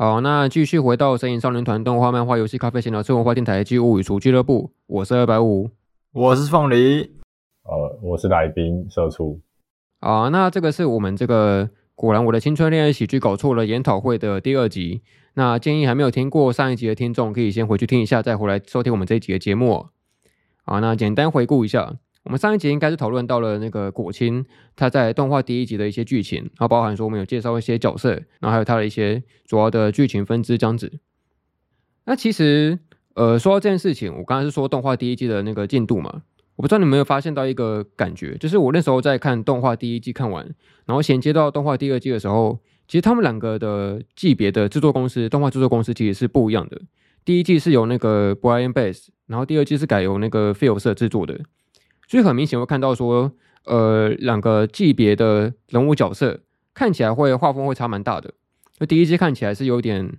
好，那继续回到神隐少年团动画、漫画、游戏、咖啡闲聊、吃文化电台暨物语厨俱乐部。我是二百五，我是凤梨，呃，我是来宾社畜。好，那这个是我们这个果然我的青春恋爱喜剧搞错了研讨会的第二集。那建议还没有听过上一集的听众，可以先回去听一下，再回来收听我们这一集的节目。好，那简单回顾一下，我们上一集应该是讨论到了那个果青他在动画第一集的一些剧情，然后包含说我们有介绍一些角色，然后还有他的一些主要的剧情分支这样子。那其实，呃，说到这件事情，我刚才是说动画第一季的那个进度嘛，我不知道你有没有发现到一个感觉，就是我那时候在看动画第一季看完，然后衔接到动画第二季的时候。其实他们两个的级别的制作公司，动画制作公司其实是不一样的。第一季是由那个 Brian Base，然后第二季是改由那个 Phil 社制作的。所以很明显会看到说，呃，两个级别的人物角色看起来会画风会差蛮大的。那第一季看起来是有点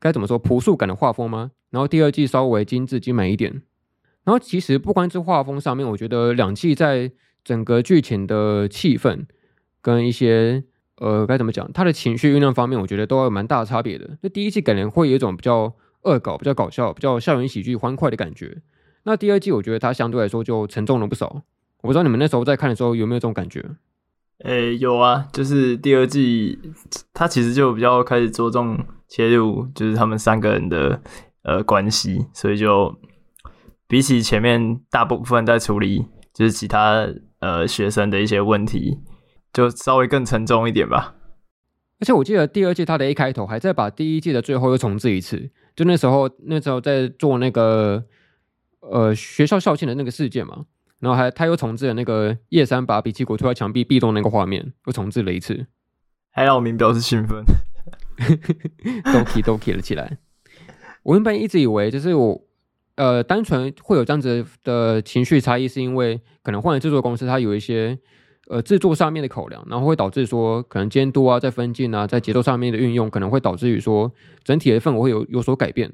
该怎么说朴素感的画风吗？然后第二季稍微精致精美一点。然后其实不光是画风上面，我觉得两季在整个剧情的气氛跟一些。呃，该怎么讲？他的情绪酝酿方面，我觉得都有蛮大的差别的。那第一季给人会有一种比较恶搞、比较搞笑、比较校园喜剧、欢快的感觉。那第二季我觉得它相对来说就沉重了不少。我不知道你们那时候在看的时候有没有这种感觉？诶、欸，有啊，就是第二季它其实就比较开始着重切入，就是他们三个人的呃关系，所以就比起前面大部分在处理就是其他呃学生的一些问题。就稍微更沉重一点吧，而且我记得第二季它的一开头还在把第一季的最后又重置一次，就那时候那时候在做那个呃学校校庆的那个事件嘛，然后还他又重置了那个叶山把比奇谷推到墙壁壁咚那个画面，又重置了一次，还让我明表示兴奋，都起都起了起来。我原本一直以为就是我呃单纯会有这样子的情绪差异，是因为可能换了制作公司，它有一些。呃，制作上面的考量，然后会导致说，可能监督啊，在分镜啊，在节奏上面的运用，可能会导致于说，整体的氛围会有有所改变。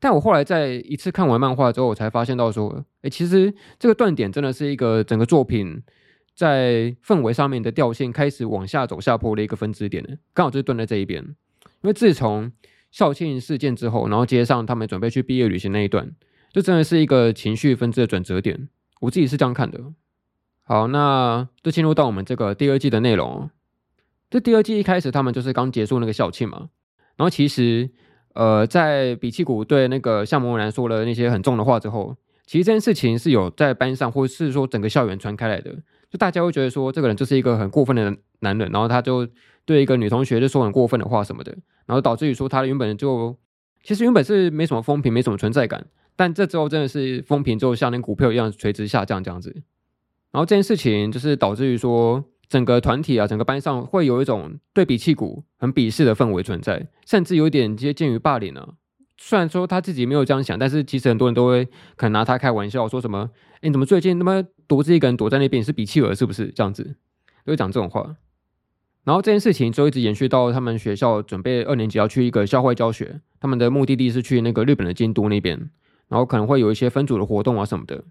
但我后来在一次看完漫画之后，我才发现到说，哎，其实这个断点真的是一个整个作品在氛围上面的调性开始往下走下坡的一个分支点呢，刚好就是断在这一边。因为自从校庆事件之后，然后接上他们准备去毕业旅行那一段，就真的是一个情绪分支的转折点。我自己是这样看的。好，那就进入到我们这个第二季的内容。这第二季一开始，他们就是刚结束那个校庆嘛。然后其实，呃，在比奇谷对那个向魔男说了那些很重的话之后，其实这件事情是有在班上，或者是说整个校园传开来的。就大家会觉得说，这个人就是一个很过分的男人，然后他就对一个女同学就说很过分的话什么的，然后导致于说他原本就其实原本是没什么风评，没什么存在感，但这之后真的是风评就像那股票一样垂直下降这样子。然后这件事情就是导致于说，整个团体啊，整个班上会有一种对比气鼓很鄙视的氛围存在，甚至有点接近于霸凌了。虽然说他自己没有这样想，但是其实很多人都会可能拿他开玩笑，说什么：“哎，你怎么最近那么独自一个人躲在那边？是比企鹅是不是？”这样子都会讲这种话。然后这件事情就一直延续到他们学校准备二年级要去一个校外教学，他们的目的地是去那个日本的京都那边，然后可能会有一些分组的活动啊什么的。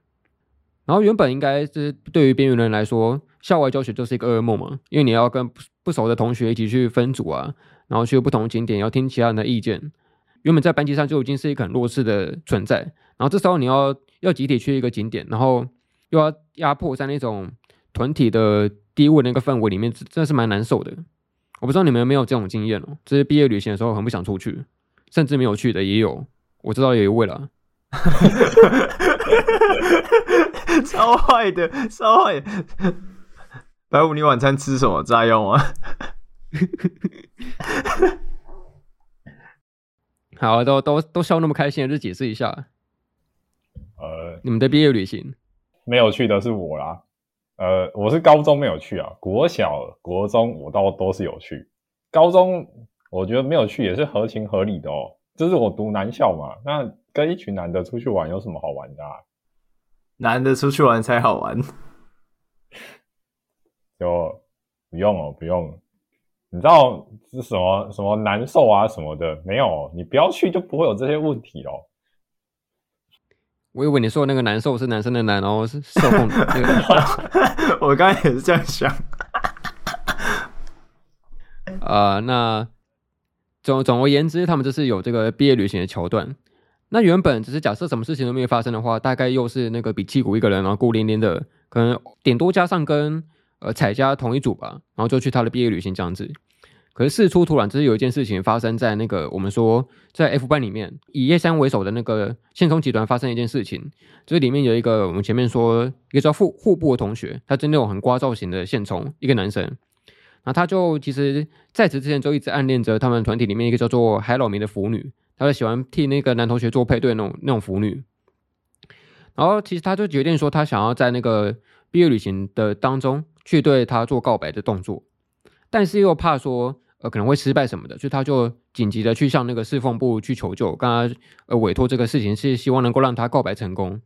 然后原本应该是对于边缘人来说，校外教学就是一个噩梦嘛，因为你要跟不熟的同学一起去分组啊，然后去不同景点，要听其他人的意见。原本在班级上就已经是一个很弱势的存在，然后这时候你要要集体去一个景点，然后又要压迫在那种团体的低位那个氛围里面，真的是蛮难受的。我不知道你们有没有这种经验哦，就是毕业旅行的时候很不想出去，甚至没有去的也有，我知道有一位了。超坏的，超坏的！白五，你晚餐吃什么？炸药吗？好，都都都笑那么开心，就解释一下。呃，你们的毕业旅行没有去的是我啦。呃，我是高中没有去啊，国小、国中我倒都是有去。高中我觉得没有去也是合情合理的哦，就是我读男校嘛，那跟一群男的出去玩有什么好玩的啊？男的出去玩才好玩，就不用哦，不用。你知道是什么什么难受啊什么的没有？你不要去就不会有这些问题哦。我以为你说的那个难受是男生的难，哦是受控的那个。我刚才也是这样想。啊、呃，那总总而言之，他们这是有这个毕业旅行的桥段。那原本只是假设什么事情都没有发生的话，大概又是那个比基谷一个人，然后孤零零的，可能顶多加上跟呃彩家同一组吧，然后就去他的毕业旅行这样子。可是事出突然，只是有一件事情发生在那个我们说在 F 班里面，以叶山为首的那个线虫集团发生一件事情，就是里面有一个我们前面说一个叫户户部的同学，他是那种很瓜造型的线虫，一个男生，然后他就其实在此之前就一直暗恋着他们团体里面一个叫做海老名的腐女，他就喜欢替那个男同学做配对那种那种腐女，然后其实他就决定说他想要在那个毕业旅行的当中去对他做告白的动作，但是又怕说。呃，可能会失败什么的，所以他就紧急的去向那个侍奉部去求救，跟他呃委托这个事情是希望能够让他告白成功。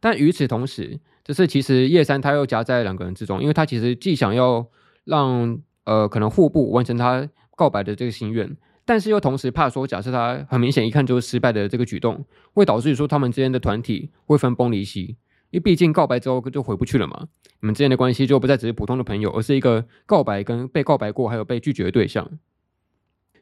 但与此同时，就是其实叶山他又夹在两个人之中，因为他其实既想要让呃可能户部完成他告白的这个心愿，但是又同时怕说，假设他很明显一看就是失败的这个举动，会导致说他们之间的团体会分崩离析。因为毕竟告白之后就回不去了嘛，你们之间的关系就不再只是普通的朋友，而是一个告白跟被告白过还有被拒绝的对象。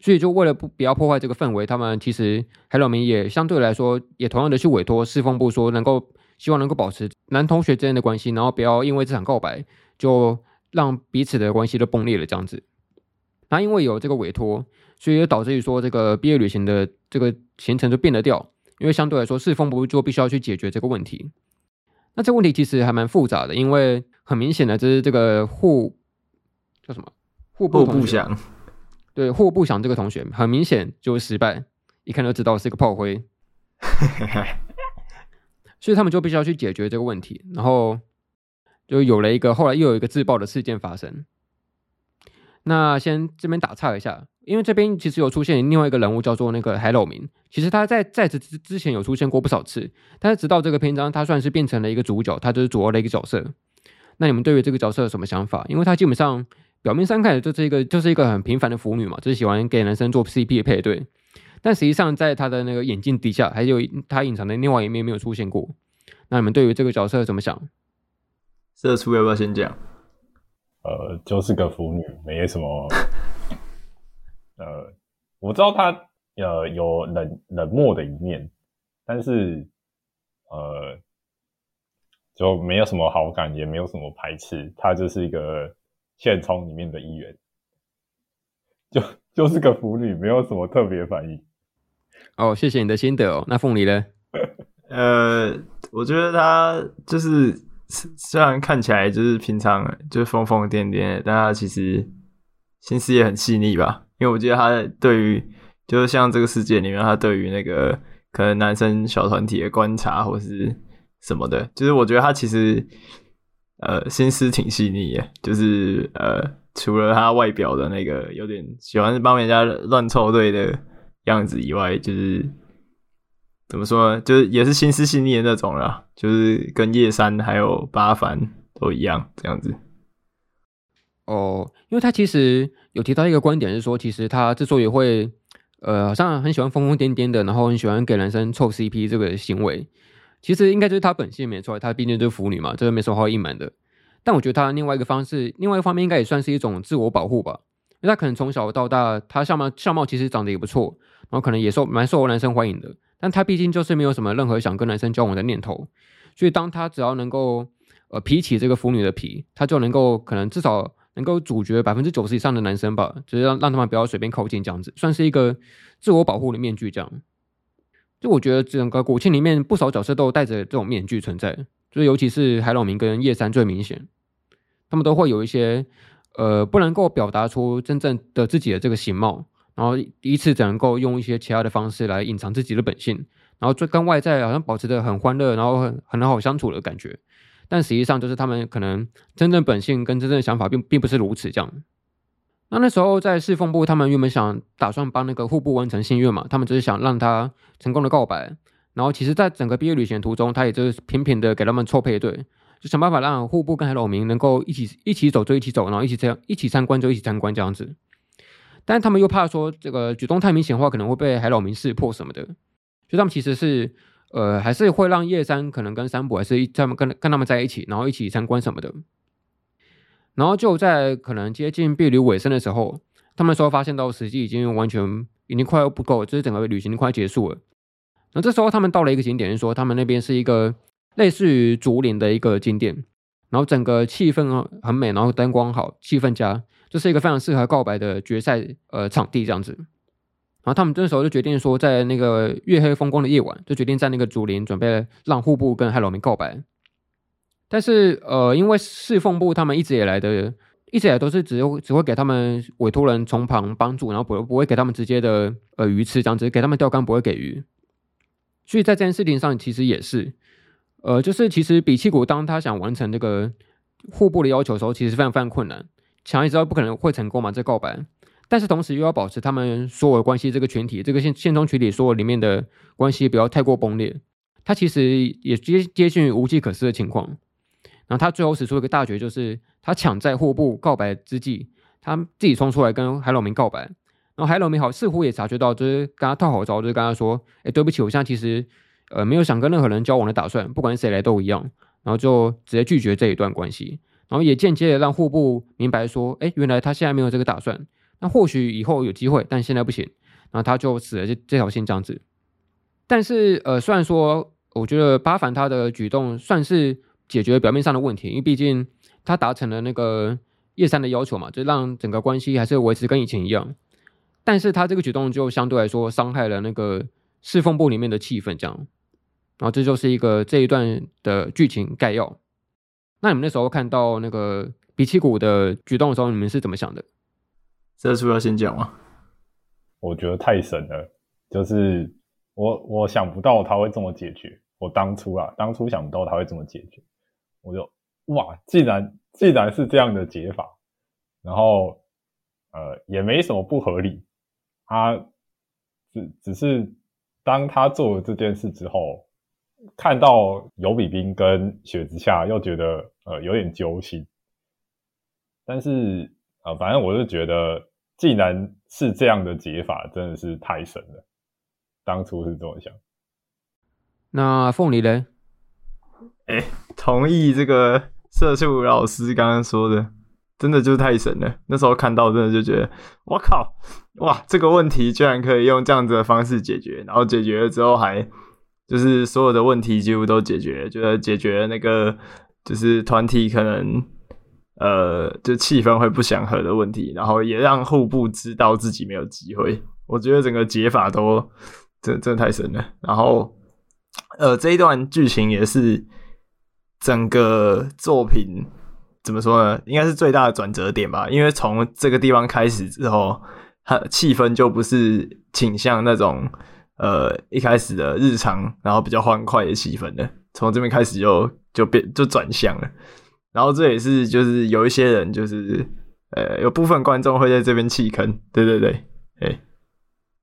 所以就为了不不要破坏这个氛围，他们其实海老名也相对来说也同样的去委托侍奉部说，能够希望能够保持男同学之间的关系，然后不要因为这场告白就让彼此的关系都崩裂了这样子。那因为有这个委托，所以也导致于说这个毕业旅行的这个行程就变得掉，因为相对来说侍奉部就必须要去解决这个问题。那这个问题其实还蛮复杂的，因为很明显的，就是这个户叫什么？户部部祥，对户部祥这个同学很明显就是失败，一看就知道是一个炮灰，所以他们就必须要去解决这个问题，然后就有了一个后来又有一个自爆的事件发生。那先这边打岔一下。因为这边其实有出现另外一个人物，叫做那个海老明。其实他在在此之之前有出现过不少次，但是直到这个篇章，他算是变成了一个主角，他就是主要的一个角色。那你们对于这个角色有什么想法？因为他基本上表面上看就是一个就是一个很平凡的腐女嘛，就是喜欢给男生做 CP 的配对。但实际上，在他的那个眼镜底下，还有他隐藏的另外一面没有出现过。那你们对于这个角色怎么想？社畜要不要先讲？呃，就是个腐女，没什么。呃，我知道他呃有冷冷漠的一面，但是呃就没有什么好感，也没有什么排斥，他就是一个现充里面的一员，就 就是个腐女，没有什么特别反应。哦，谢谢你的心得哦。那凤梨呢？呃，我觉得他就是虽然看起来就是平常就是疯疯癫癫，但他其实心思也很细腻吧。因为我记得他对于，就是像这个世界里面，他对于那个可能男生小团体的观察或是什么的，就是我觉得他其实呃心思挺细腻的，就是呃除了他外表的那个有点喜欢帮人家乱凑对的样子以外，就是怎么说呢，就是也是心思细腻的那种啦，就是跟叶山还有八凡都一样这样子。哦，因为他其实有提到一个观点是说，其实他之所以会，呃，好像很喜欢疯疯癫癫的，然后很喜欢给男生凑 CP 这个行为，其实应该就是他本性没错，他毕竟就是腐女嘛，这个没什么好隐瞒的。但我觉得他另外一个方式，另外一方面应该也算是一种自我保护吧，因为他可能从小到大，他相貌相貌其实长得也不错，然后可能也受蛮受男生欢迎的，但他毕竟就是没有什么任何想跟男生交往的念头，所以当他只要能够呃皮起这个腐女的皮，他就能够可能至少。能够阻绝百分之九十以上的男生吧，就是让让他们不要随便靠近这样子，算是一个自我保护的面具。这样，就我觉得整个古庆里面不少角色都带着这种面具存在，就是尤其是海老名跟叶山最明显，他们都会有一些呃不能够表达出真正的自己的这个形貌，然后以此只能够用一些其他的方式来隐藏自己的本性，然后就跟外在好像保持的很欢乐，然后很很好相处的感觉。但实际上，就是他们可能真正本性跟真正的想法并并不是如此这样。那那时候在侍奉部，他们原本想打算帮那个户部完成心愿嘛，他们只是想让他成功的告白。然后其实，在整个毕业旅行途中，他也就是频频的给他们凑配对，就想办法让户部跟海老名能够一起一起走就一起走，然后一起这样一起参观就一起参观这样子。但他们又怕说这个举动太明显的话，可能会被海老名识破什么的，所以他们其实是。呃，还是会让叶山可能跟三浦还是他们跟跟他们在一起，然后一起参观什么的。然后就在可能接近毕旅尾声的时候，他们说发现到时机已经完全已经快要不够，就是整个旅行快结束了。那这时候他们到了一个景点，是说他们那边是一个类似于竹林的一个景点，然后整个气氛很美，然后灯光好，气氛佳，这是一个非常适合告白的决赛呃场地这样子。然后他们这时候就决定说，在那个月黑风光的夜晚，就决定在那个竹林准备让户部跟海老明告白。但是呃，因为侍奉部他们一直以来的。一直以来都是只会只会给他们委托人从旁帮助，然后不不会给他们直接的呃鱼吃，这样子给他们钓竿不会给鱼。所以在这件事情上，其实也是，呃，就是其实比企谷当他想完成这个户部的要求的时候，其实非常非常困难。强也知道不可能会成功嘛，这告白，但是同时又要保持他们所有的关系这个群体，这个现现中群体所有里面的关系不要太过崩裂。他其实也接接近于无计可施的情况。然后他最后使出一个大绝，就是他抢在户部告白之际，他自己冲出来跟海老明告白。然后海老明好似乎也察觉到，就是跟他套好招，就是跟他说：“哎，对不起，我现在其实呃没有想跟任何人交往的打算，不管谁来都一样。”然后就直接拒绝这一段关系。然后也间接的让户部明白说：“哎，原来他现在没有这个打算。那或许以后有机会，但现在不行。”然后他就死了这这条心这样子。但是呃，虽然说我觉得八幡他的举动算是。解决表面上的问题，因为毕竟他达成了那个叶三的要求嘛，就让整个关系还是维持跟以前一样。但是他这个举动就相对来说伤害了那个侍奉部里面的气氛，这样。然后这就是一个这一段的剧情概要。那你们那时候看到那个比企谷的举动的时候，你们是怎么想的？这是不是要先讲吗？我觉得太神了，就是我我想不到他会这么解决。我当初啊，当初想不到他会这么解决。我就哇，既然既然是这样的解法，然后呃也没什么不合理，他只只是当他做了这件事之后，看到尤比冰跟雪之下，又觉得呃有点揪心。但是呃反正我是觉得，既然是这样的解法，真的是太神了。当初是这么想。那凤梨嘞？哎、欸，同意这个社畜老师刚刚说的，真的就是太神了。那时候看到，真的就觉得，我靠，哇，这个问题居然可以用这样子的方式解决，然后解决了之后还就是所有的问题几乎都解决，就是解决那个就是团体可能呃就气氛会不祥和的问题，然后也让户部知道自己没有机会。我觉得整个解法都真真的太神了。然后呃这一段剧情也是。整个作品怎么说呢？应该是最大的转折点吧。因为从这个地方开始之后，它气氛就不是倾向那种呃一开始的日常，然后比较欢快的气氛的。从这边开始就就变就转向了。然后这也是就是有一些人就是呃有部分观众会在这边弃坑。对对对，哎，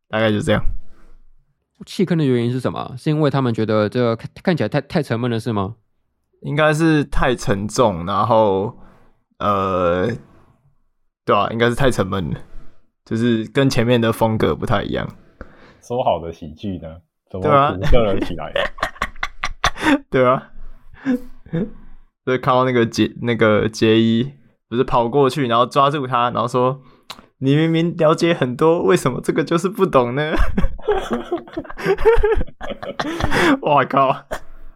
大概就这样。弃坑的原因是什么？是因为他们觉得这个看看起来太太沉闷了，是吗？应该是太沉重，然后呃，对啊，应该是太沉闷了，就是跟前面的风格不太一样。说好的喜剧呢？怎么苦涩了起来？对啊，所以看到那个杰那个杰伊不是跑过去，然后抓住他，然后说：“你明明了解很多，为什么这个就是不懂呢？” 我靠！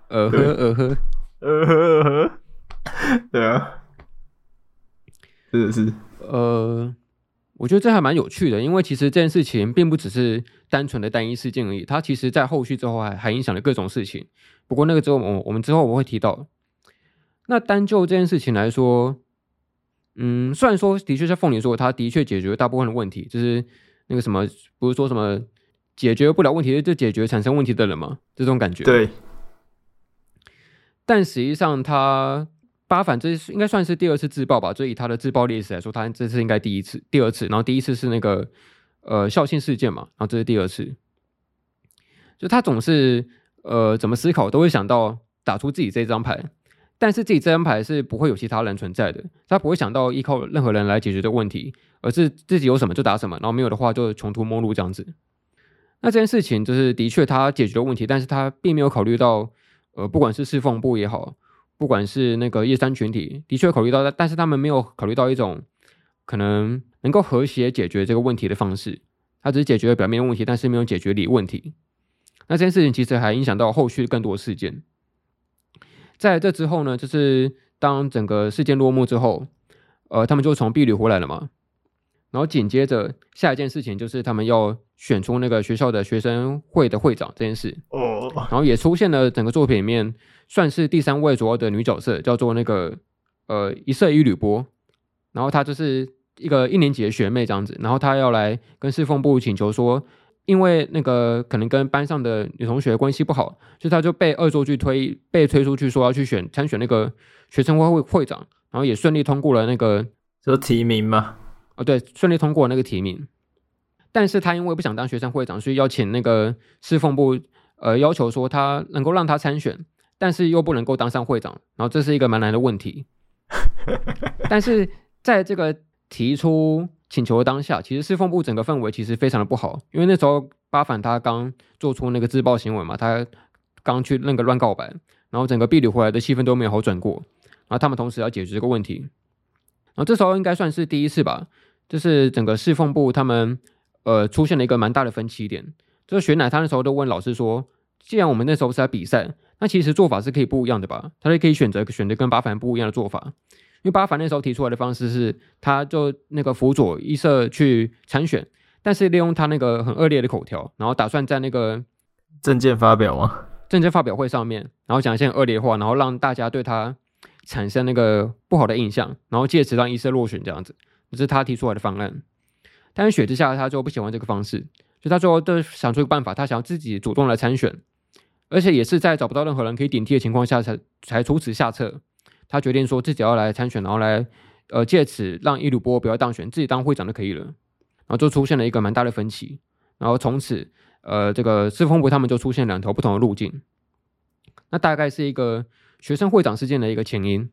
呃呵呃呵。呃呵呃呵，对啊，真的是，呃，我觉得这还蛮有趣的，因为其实这件事情并不只是单纯的单一事件而已，它其实在后续之后还还影响了各种事情。不过那个之后，我我们之后我会提到。那单就这件事情来说，嗯，虽然说的确像凤梨说，他的确解决了大部分的问题，就是那个什么，不是说什么解决不了问题就解决产生问题的人嘛？这种感觉，对。但实际上，他八反这应该算是第二次自爆吧？就以他的自爆历史来说，他这次应该第一次、第二次。然后第一次是那个呃校庆事件嘛，然后这是第二次。就他总是呃怎么思考都会想到打出自己这张牌，但是自己这张牌是不会有其他人存在的，他不会想到依靠任何人来解决这问题，而是自己有什么就打什么，然后没有的话就穷途末路这样子。那这件事情就是的确他解决了问题，但是他并没有考虑到。呃，不管是侍奉部也好，不管是那个叶山群体，的确考虑到，但是他们没有考虑到一种可能能够和谐解决这个问题的方式。他只是解决了表面问题，但是没有解决里问题。那这件事情其实还影响到后续更多事件。在这之后呢，就是当整个事件落幕之后，呃，他们就从毕旅回来了嘛。然后紧接着下一件事情就是他们要选出那个学校的学生会的会长这件事。哦。然后也出现了整个作品里面算是第三位主要的女角色，叫做那个呃一色一吕波。然后她就是一个一年级的学妹这样子。然后她要来跟侍奉部请求说。因为那个可能跟班上的女同学关系不好，所以她就被恶作剧推被推出去，说要去选参选那个学生会会会长，然后也顺利通过了那个说提名嘛，哦对，顺利通过那个提名。但是他因为不想当学生会长，所以邀请那个侍奉部呃要求说他能够让他参选，但是又不能够当上会长，然后这是一个蛮难的问题。但是在这个提出。请求的当下，其实侍奉部整个氛围其实非常的不好，因为那时候八反他刚做出那个自爆行为嘛，他刚去那个乱告白，然后整个毕旅回来的气氛都没有好转过，然后他们同时要解决这个问题，然后这时候应该算是第一次吧，就是整个侍奉部他们呃出现了一个蛮大的分歧点，就是雪乃他那时候都问老师说，既然我们那时候是在比赛，那其实做法是可以不一样的吧，他就可以选择选择跟巴凡不一样的做法。因为巴凡那时候提出来的方式是，他就那个辅佐一色去参选，但是利用他那个很恶劣的口条，然后打算在那个证件发表吗？政见发表会上面，然后讲一些很恶劣的话，然后让大家对他产生那个不好的印象，然后借此让伊瑟落选这样子，这是他提出来的方案。但是雪之下他就不喜欢这个方式，所以他最后就想出一个办法，他想要自己主动来参选，而且也是在找不到任何人可以顶替的情况下才才出此下策。他决定说自己要来参选，然后来，呃，借此让一吕波不要当选，自己当会长就可以了。然后就出现了一个蛮大的分歧，然后从此，呃，这个侍奉部他们就出现两条不同的路径。那大概是一个学生会长事件的一个前因。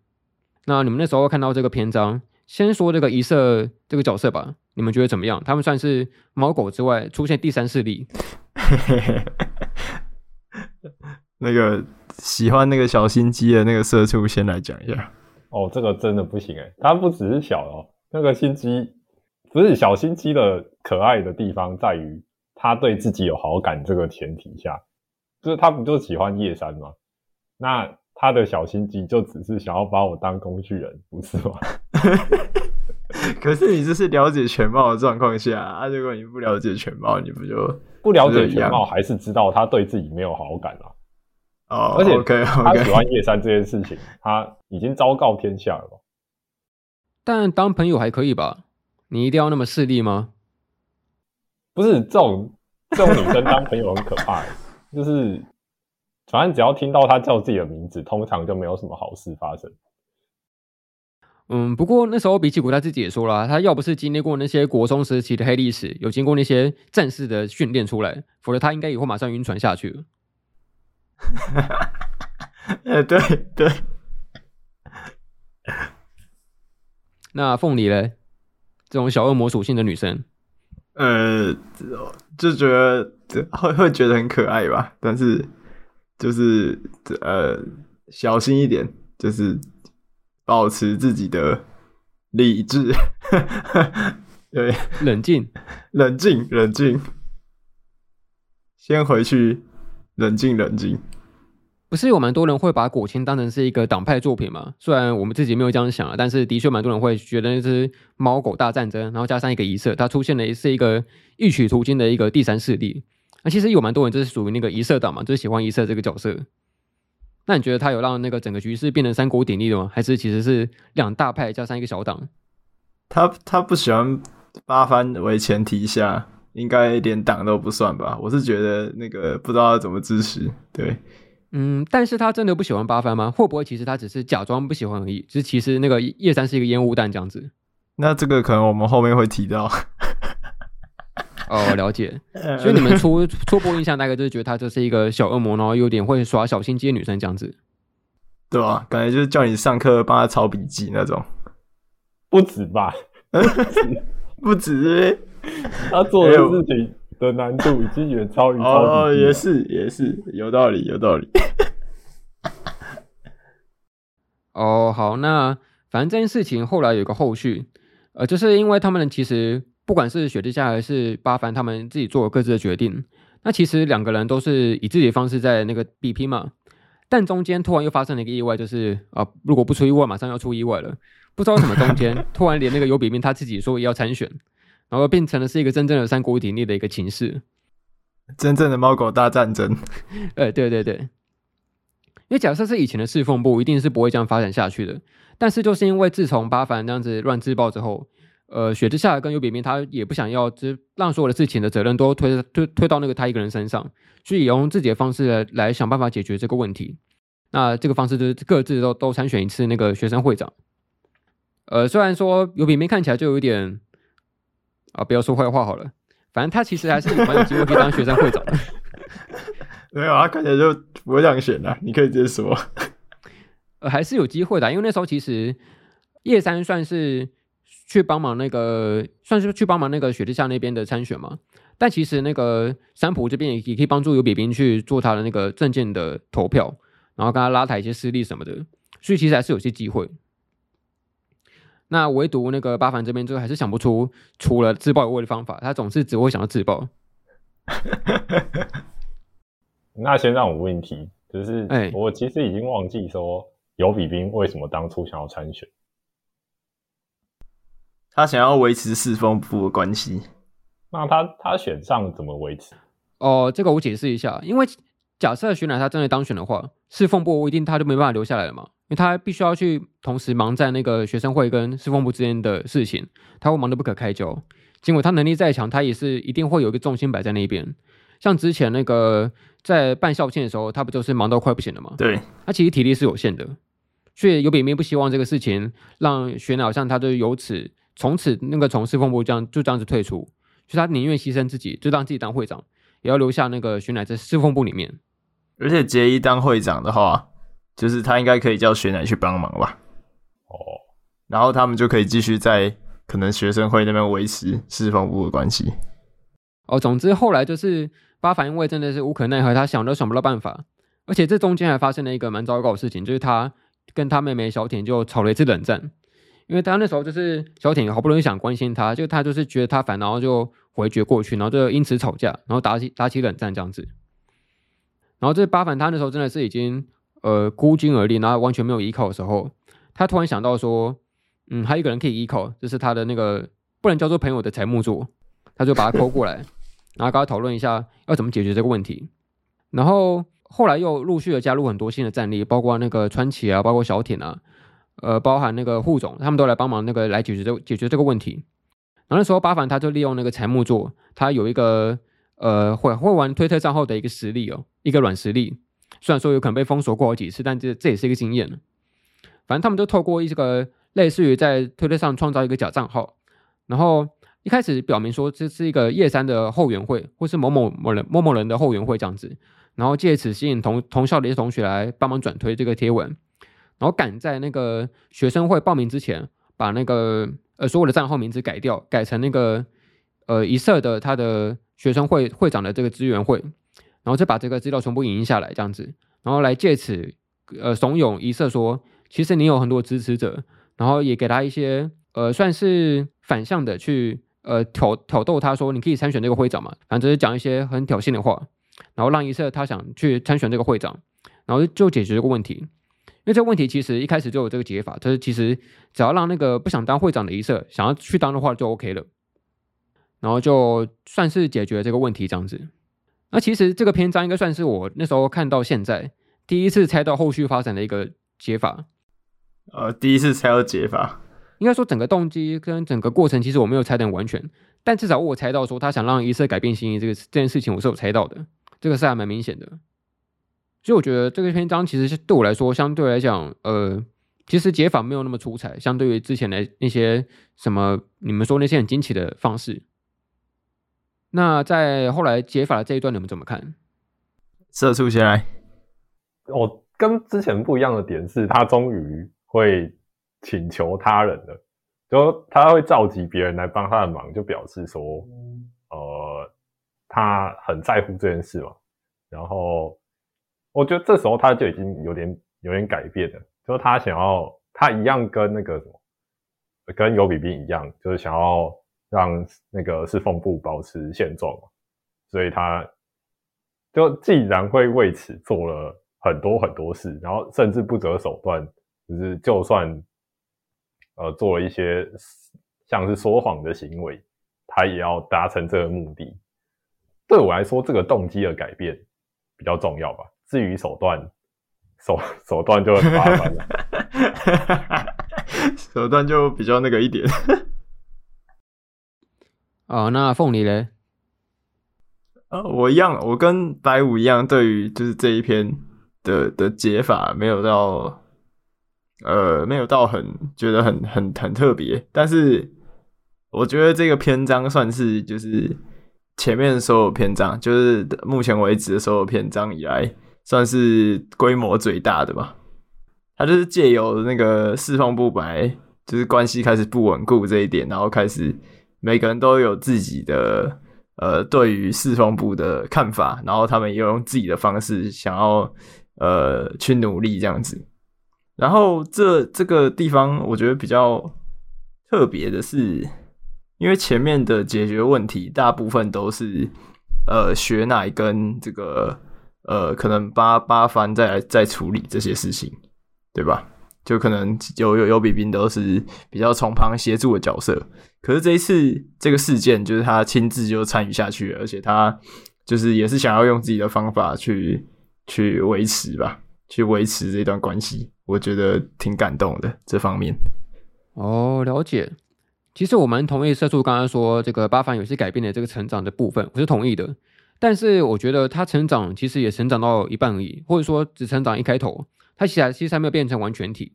那你们那时候看到这个篇章，先说这个一色这个角色吧，你们觉得怎么样？他们算是猫狗之外出现第三势力。那个喜欢那个小心机的那个社畜，先来讲一下。哦，这个真的不行诶，他不只是小哦，那个心机不是小心机的可爱的地方在于他对自己有好感这个前提下，就是他不就喜欢叶山吗？那他的小心机就只是想要把我当工具人，不是吗？可是你这是了解全貌的状况下啊，如果你不了解全貌，你不就不了解全貌，还是知道他对自己没有好感啊？哦，oh, 而且 okay, okay. 他喜欢叶山这件事情，他已经昭告天下了？但当朋友还可以吧？你一定要那么势利吗？不是这种这种女生当朋友很可怕，就是反正只要听到她叫自己的名字，通常就没有什么好事发生。嗯，不过那时候比起古他自己也说了，他要不是经历过那些国中时期的黑历史，有经过那些战士的训练出来，否则他应该也会马上晕船下去了。呃，对对。那凤梨嘞？这种小恶魔属性的女生，呃，就觉得会会觉得很可爱吧。但是就是呃，小心一点，就是保持自己的理智。对，冷静，冷静，冷静。先回去。冷静，冷静。不是有蛮多人会把果青当成是一个党派作品吗？虽然我们自己没有这样想啊，但是的确蛮多人会觉得那是猫狗大战争，然后加上一个一色，它出现的是一个异曲同工的一个第三势力。那其实有蛮多人就是属于那个一色党嘛，就是喜欢一色这个角色。那你觉得他有让那个整个局势变成三国鼎立的吗？还是其实是两大派加上一个小党？他他不喜欢八番为前提下。应该连党都不算吧？我是觉得那个不知道要怎么支持。对，嗯，但是他真的不喜欢八番吗？会不会其实他只是假装不喜欢而已？就是其实那个叶山是一个烟雾弹这样子。那这个可能我们后面会提到。哦，了解。所以你们初初步印象大概就是觉得她就是一个小恶魔，然后有点会耍小心机的女生这样子。对啊，感觉就是叫你上课帮她抄笔记那种。不止吧？不止。他做的事情的难度已经远超于哦，也是也是有道理有道理。哦，好，那反正这件事情后来有个后续，呃，就是因为他们其实不管是雪之下还是巴凡，他们自己做了各自的决定。那其实两个人都是以自己的方式在那个比拼嘛。但中间突然又发生了一个意外，就是啊，如果不出意外，马上要出意外了。不知道为什么中间 突然连那个尤比冰他自己说也要参选，然后变成了是一个真正的三国鼎立的一个情势，真正的猫狗大战争。呃，对对对，因为假设是以前的侍奉部，一定是不会这样发展下去的。但是就是因为自从巴凡那样子乱自爆之后，呃，雪之下跟尤比冰他也不想要，只让所有的事情的责任都推推推到那个他一个人身上，所以用自己的方式来来想办法解决这个问题。那这个方式就是各自都都参选一次那个学生会长。呃，虽然说尤比冰看起来就有一点啊，不要说坏话好了，反正他其实还是蛮有机会可以当学生会长的。没有啊，看起来就不会这样选的，你可以直接说。呃，还是有机会的，因为那时候其实叶山算是去帮忙那个，算是去帮忙那个雪地下那边的参选嘛。但其实那个三浦这边也也可以帮助尤比兵去做他的那个证件的投票，然后跟他拉抬一些势力什么的，所以其实还是有些机会。那唯独那个巴凡这边，就还是想不出除了自爆以外的方法，他总是只会想到自爆。那先让我问一题，就是，哎，我其实已经忘记说尤比兵为什么当初想要参选，他想要维持四风部的关系。那他他选上怎么维持？哦，这个我解释一下，因为假设徐乃他真的当选的话，四风部一定他就没办法留下来了嘛。因为他必须要去同时忙在那个学生会跟四奉部之间的事情，他会忙得不可开交。尽管他能力再强，他也是一定会有一个重心摆在那边。像之前那个在办校庆的时候，他不就是忙到快不行了吗？对，他其实体力是有限的，所以尤比冰不希望这个事情让雪乃好像他就由此从此那个从侍奉部这样就这样子退出，所以他宁愿牺牲自己，就让自己当会长，也要留下那个雪乃在侍奉部里面。而且结衣当会长的话。就是他应该可以叫雪乃去帮忙吧，哦，然后他们就可以继续在可能学生会那边维持侍奉部的关系。哦，总之后来就是八反因为真的是无可奈何，他想都想不到办法，而且这中间还发生了一个蛮糟糕的事情，就是他跟他妹妹小田就吵了一次冷战，因为他那时候就是小艇好不容易想关心他，就他就是觉得他烦，然后就回绝过去，然后就因此吵架，然后打起打起冷战这样子。然后这八反他那时候真的是已经。呃，孤军而立，然后完全没有依靠的时候，他突然想到说，嗯，还有一个人可以依靠，就是他的那个不能叫做朋友的柴木座，他就把他扣过来，然后跟他讨论一下要怎么解决这个问题。然后后来又陆续的加入很多新的战力，包括那个川崎啊，包括小艇啊，呃，包含那个护总，他们都来帮忙那个来解决这解决这个问题。然后那时候八凡他就利用那个柴木座，他有一个呃会会玩推特账号的一个实力哦，一个软实力。虽然说有可能被封锁过好几次，但这这也是一个经验。反正他们都透过一个类似于在推特上创造一个假账号，然后一开始表明说这是一个叶山的后援会，或是某某某人某某人的后援会这样子，然后借此吸引同同校的一些同学来帮忙转推这个贴文，然后赶在那个学生会报名之前，把那个呃所有的账号名字改掉，改成那个呃一社的他的学生会会长的这个资源会。然后再把这个资料全部影印下来，这样子，然后来借此，呃，怂恿一社说，其实你有很多支持者，然后也给他一些，呃，算是反向的去，呃，挑挑逗他说，你可以参选这个会长嘛，反正就是讲一些很挑衅的话，然后让一社他想去参选这个会长，然后就解决这个问题，为这个问题其实一开始就有这个解法，就是其实只要让那个不想当会长的一社想要去当的话就 OK 了，然后就算是解决这个问题这样子。那其实这个篇章应该算是我那时候看到现在第一次猜到后续发展的一个解法，呃，第一次猜到解法，应该说整个动机跟整个过程其实我没有猜的很完全，但至少我猜到说他想让一社改变心意这个这件事情我是有猜到的，这个是还蛮明显的，所以我觉得这个篇章其实是对我来说相对来讲，呃，其实解法没有那么出彩，相对于之前的那些什么你们说那些很惊奇的方式。那在后来解法的这一段，你们怎么看？社畜先来。我跟之前不一样的点是，他终于会请求他人了，就他会召集别人来帮他的忙，就表示说，呃，他很在乎这件事嘛。然后我觉得这时候他就已经有点有点改变了，就是他想要他一样跟那个什么，跟尤比冰一样，就是想要让那个侍奉部保持现状嘛，所以他就既然会为此做了很多很多事，然后甚至不择手段，就是就算呃做了一些像是说谎的行为，他也要达成这个目的。对我来说，这个动机的改变比较重要吧。至于手段，手手段就很麻烦了，手段就比较那个一点。哦，那凤梨嘞？呃，我一样，我跟白五一样，对于就是这一篇的的解法没有到，呃，没有到很觉得很很很特别。但是我觉得这个篇章算是就是。前面所有篇章，就是目前为止的所有篇章以来，算是规模最大的吧。他就是借由那个四方不白，就是关系开始不稳固这一点，然后开始每个人都有自己的呃对于四方部的看法，然后他们也用自己的方式想要呃去努力这样子。然后这这个地方，我觉得比较特别的是。因为前面的解决问题大部分都是，呃，雪乃跟这个呃，可能八八番在来在处理这些事情，对吧？就可能有有有比冰都是比较从旁协助的角色。可是这一次这个事件，就是他亲自就参与下去，而且他就是也是想要用自己的方法去去维持吧，去维持这段关系。我觉得挺感动的这方面。哦，了解。其实我蛮同意社畜刚刚说这个八番有些改变的这个成长的部分，我是同意的。但是我觉得他成长其实也成长到一半而已，或者说只成长一开头，他其实其实还没有变成完全体。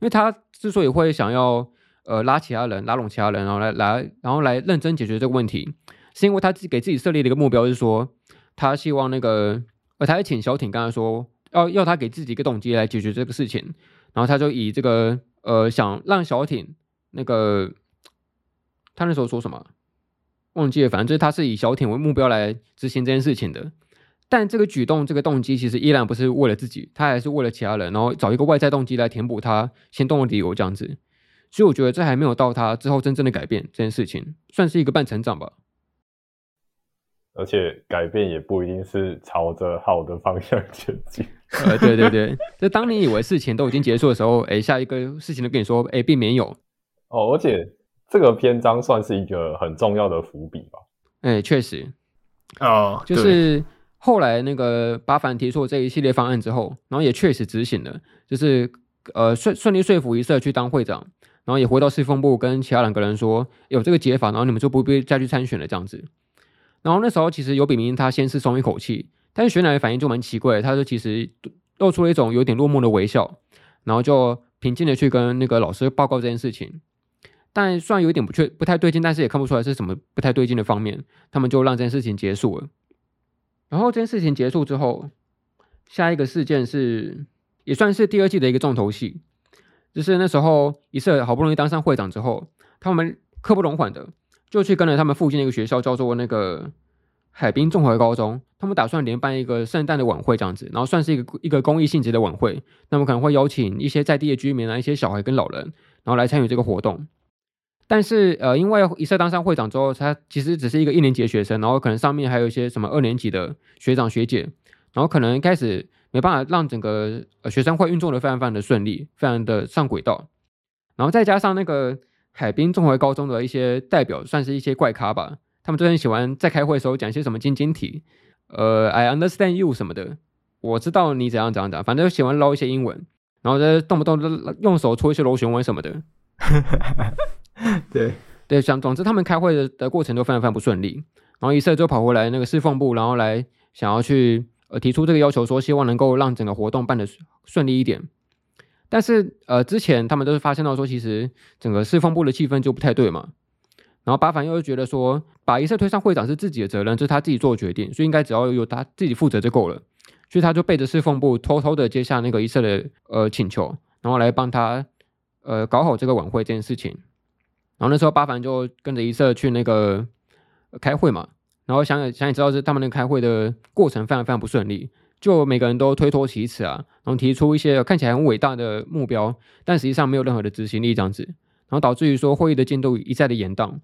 因为他之所以会想要呃拉其他人，拉拢其他人，然后来来然后来认真解决这个问题，是因为他自己给自己设立的一个目标，是说他希望那个呃他还请小挺刚才说要要他给自己一个动机来解决这个事情，然后他就以这个呃想让小挺那个。他那时候说什么？忘记了，反正就是他是以小艇为目标来执行这件事情的。但这个举动、这个动机其实依然不是为了自己，他还是为了其他人，然后找一个外在动机来填补他行动的理由，这样子。所以我觉得这还没有到他之后真正的改变这件事情，算是一个半成长吧。而且改变也不一定是朝着好的方向前进。呃，对对对，就当你以为事情都已经结束的时候，哎，下一个事情就跟你说，哎，并没有。哦，而且。这个篇章算是一个很重要的伏笔吧？哎，确实，哦，就是后来那个巴凡提出这一系列方案之后，然后也确实执行了，就是呃顺顺利说服一社去当会长，然后也回到四风部跟其他两个人说有这个解法，然后你们就不必再去参选了这样子。然后那时候其实有比明他先是松一口气，但是雪乃的反应就蛮奇怪，他就其实露出了一种有点落寞的微笑，然后就平静的去跟那个老师报告这件事情。但虽然有点不确不太对劲，但是也看不出来是什么不太对劲的方面。他们就让这件事情结束了。然后这件事情结束之后，下一个事件是也算是第二季的一个重头戏，就是那时候一色好不容易当上会长之后，他们刻不容缓的就去跟了他们附近的一个学校，叫做那个海滨综合高中。他们打算联办一个圣诞的晚会这样子，然后算是一个一个公益性质的晚会。那么可能会邀请一些在地的居民啊，一些小孩跟老人，然后来参与这个活动。但是，呃，因为一社当上会长之后，他其实只是一个一年级的学生，然后可能上面还有一些什么二年级的学长学姐，然后可能一开始没办法让整个学生会运作的非常非常的顺利，非常的上轨道，然后再加上那个海滨综合高中的一些代表，算是一些怪咖吧，他们都很喜欢在开会的时候讲一些什么晶晶体，呃，I understand you 什么的，我知道你怎样怎样怎样，反正就喜欢捞一些英文，然后再动不动就用手搓一些螺旋纹什么的。对 对，想总之他们开会的的过程都非常非常不顺利，然后一色就跑回来那个侍奉部，然后来想要去呃提出这个要求，说希望能够让整个活动办得顺利一点。但是呃之前他们都是发现到说，其实整个侍奉部的气氛就不太对嘛。然后八凡又觉得说，把一色推上会长是自己的责任，这是他自己做决定，所以应该只要有他自己负责就够了。所以他就背着侍奉部偷偷的接下那个一色的呃请求，然后来帮他呃搞好这个晚会这件事情。然后那时候巴凡就跟着一色去那个开会嘛，然后想想也知道是他们那个开会的过程非常非常不顺利，就每个人都推脱其词啊，然后提出一些看起来很伟大的目标，但实际上没有任何的执行力这样子，然后导致于说会议的进度一再的延宕，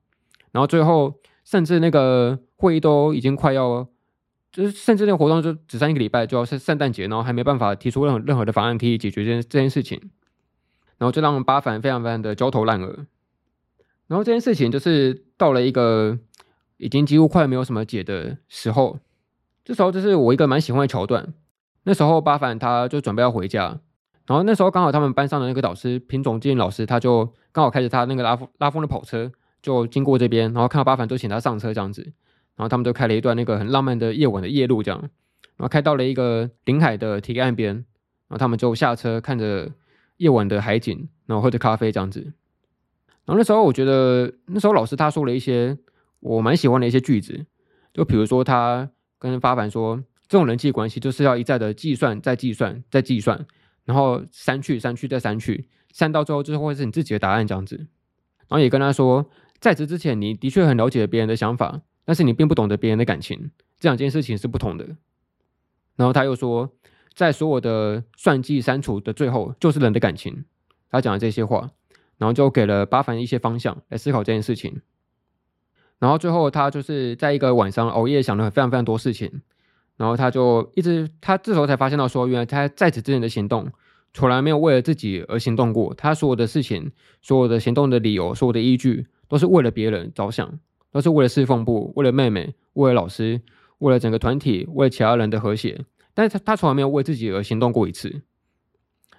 然后最后甚至那个会议都已经快要，就是甚至那个活动就只剩一个礼拜就要是圣诞节，然后还没办法提出任何任何的方案可以解决这件这件事情，然后就让巴凡非常非常的焦头烂额。然后这件事情就是到了一个已经几乎快没有什么解的时候，这时候就是我一个蛮喜欢的桥段。那时候巴凡他就准备要回家，然后那时候刚好他们班上的那个导师品种经老师，他就刚好开着他那个拉风拉风的跑车就经过这边，然后看到巴凡就请他上车这样子，然后他们就开了一段那个很浪漫的夜晚的夜路这样，然后开到了一个临海的堤岸边，然后他们就下车看着夜晚的海景，然后喝着咖啡这样子。然后那时候我觉得，那时候老师他说了一些我蛮喜欢的一些句子，就比如说他跟发凡说，这种人际关系就是要一再的计算、再计算、再计算，然后删去、删去、再删去，删到最后最后会是你自己的答案这样子。然后也跟他说，在此之前你的确很了解别人的想法，但是你并不懂得别人的感情，这两件事情是不同的。然后他又说，在所有的算计、删除的最后，就是人的感情。他讲了这些话。然后就给了巴凡一些方向来思考这件事情，然后最后他就是在一个晚上熬夜想了非常非常多事情，然后他就一直他这时候才发现到说，原来他在此之前的行动从来没有为了自己而行动过，他所有的事情、所有的行动的理由、所有的依据都是为了别人着想，都是为了侍奉部、为了妹妹、为了老师、为了整个团体、为了其他人的和谐，但是他他从来没有为自己而行动过一次。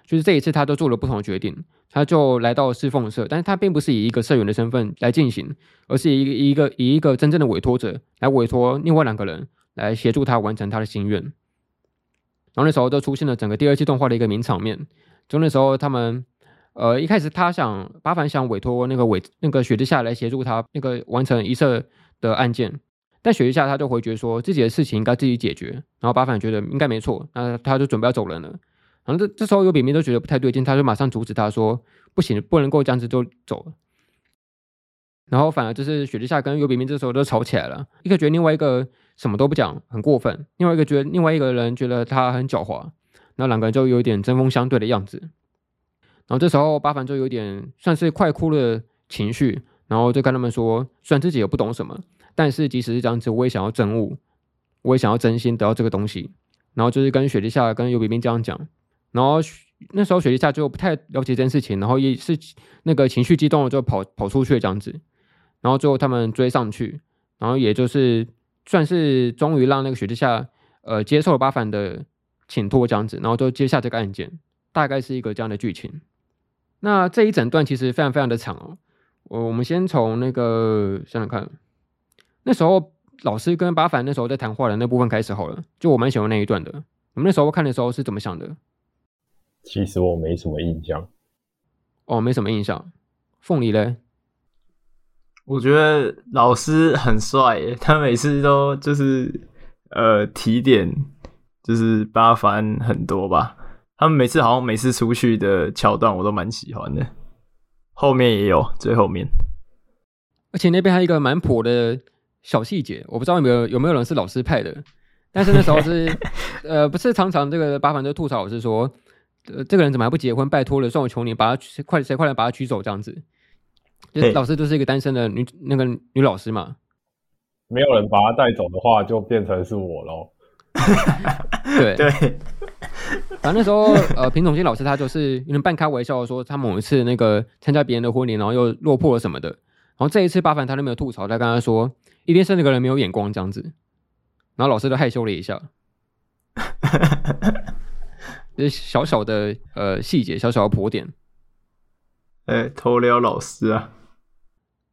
就是这一次，他都做了不同的决定，他就来到侍奉社，但是他并不是以一个社员的身份来进行，而是以一个一个以一个真正的委托者来委托另外两个人来协助他完成他的心愿。然后那时候就出现了整个第二季动画的一个名场面，就那时候他们呃一开始他想巴凡想委托那个委那个雪之下来协助他那个完成一社的案件，但雪之下他就回绝说自己的事情应该自己解决，然后巴凡觉得应该没错，那他就准备要走人了。然后这这时候有比明都觉得不太对劲，他就马上阻止他说：“不行，不能够这样子就走了。”然后反而就是雪之下跟尤比明这时候都吵起来了，一个觉得另外一个什么都不讲很过分，另外一个觉得另外一个人觉得他很狡猾，那两个人就有点针锋相对的样子。然后这时候巴凡就有点算是快哭的情绪，然后就跟他们说：“虽然自己也不懂什么，但是即使是这样子，我也想要真悟，我也想要真心得到这个东西。”然后就是跟雪之下跟尤比明这样讲。然后那时候雪莉夏就不太了解这件事情，然后也是那个情绪激动了就跑跑出去这样子，然后最后他们追上去，然后也就是算是终于让那个雪莉夏呃接受了巴凡的请托这样子，然后就接下这个案件，大概是一个这样的剧情。那这一整段其实非常非常的长哦，我我们先从那个想想看，那时候老师跟巴凡那时候在谈话的那部分开始好了，就我蛮喜欢那一段的。我们那时候看的时候是怎么想的？其实我没什么印象，哦，没什么印象。凤梨嘞？我觉得老师很帅耶，他每次都就是呃提点，就是八番很多吧。他们每次好像每次出去的桥段我都蛮喜欢的，后面也有，最后面。而且那边还有一个蛮婆的小细节，我不知道有没有有没有人是老师派的，但是那时候是 呃不是常常这个八凡就吐槽老师说。呃，这个人怎么还不结婚？拜托了，算我求你，把他快谁快来把他娶走，这样子。就老师就是一个单身的女那个女老师嘛。没有人把她带走的话，就变成是我喽。对 对。反正那时候，呃，品种金老师他就是有点半开玩笑的说，他某一次那个参加别人的婚礼，然后又落魄了什么的。然后这一次巴凡他都没有吐槽，他跟他说，一定是那个人没有眼光这样子。然后老师都害羞了一下。就是小小的呃细节，小小的破点，哎、欸，偷撩老师啊！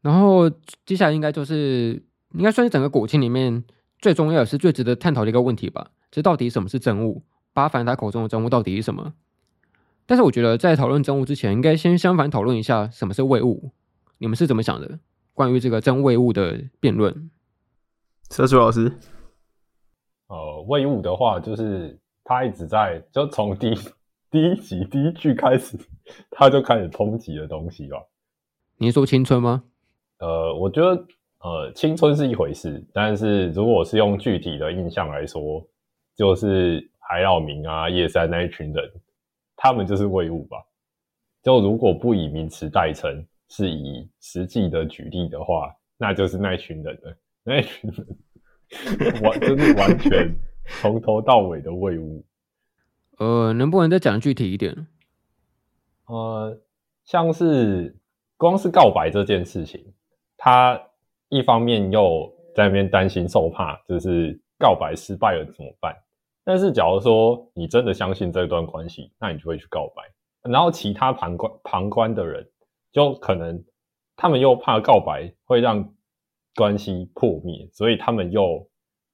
然后接下来应该就是应该算是整个果青里面最重要也是最值得探讨的一个问题吧，这到底什么是真物？巴凡他口中的真物到底是什么？但是我觉得在讨论真物之前，应该先相反讨论一下什么是伪物。你们是怎么想的？关于这个真伪物的辩论，车主老师，呃，伪物的话就是。他一直在，就从第一第一集第一句开始，他就开始抨击的东西吧。你说青春吗？呃，我觉得呃，青春是一回事，但是如果是用具体的印象来说，就是海老名啊、叶山那一群人，他们就是魏物吧。就如果不以名词代称，是以实际的举例的话，那就是那群人了。那群人 完就是完全从头到尾的伪物。呃，能不能再讲具体一点？呃，像是光是告白这件事情，他一方面又在那边担心受怕，就是告白失败了怎么办？但是假如说你真的相信这段关系，那你就会去告白。然后其他旁观旁观的人，就可能他们又怕告白会让关系破灭，所以他们又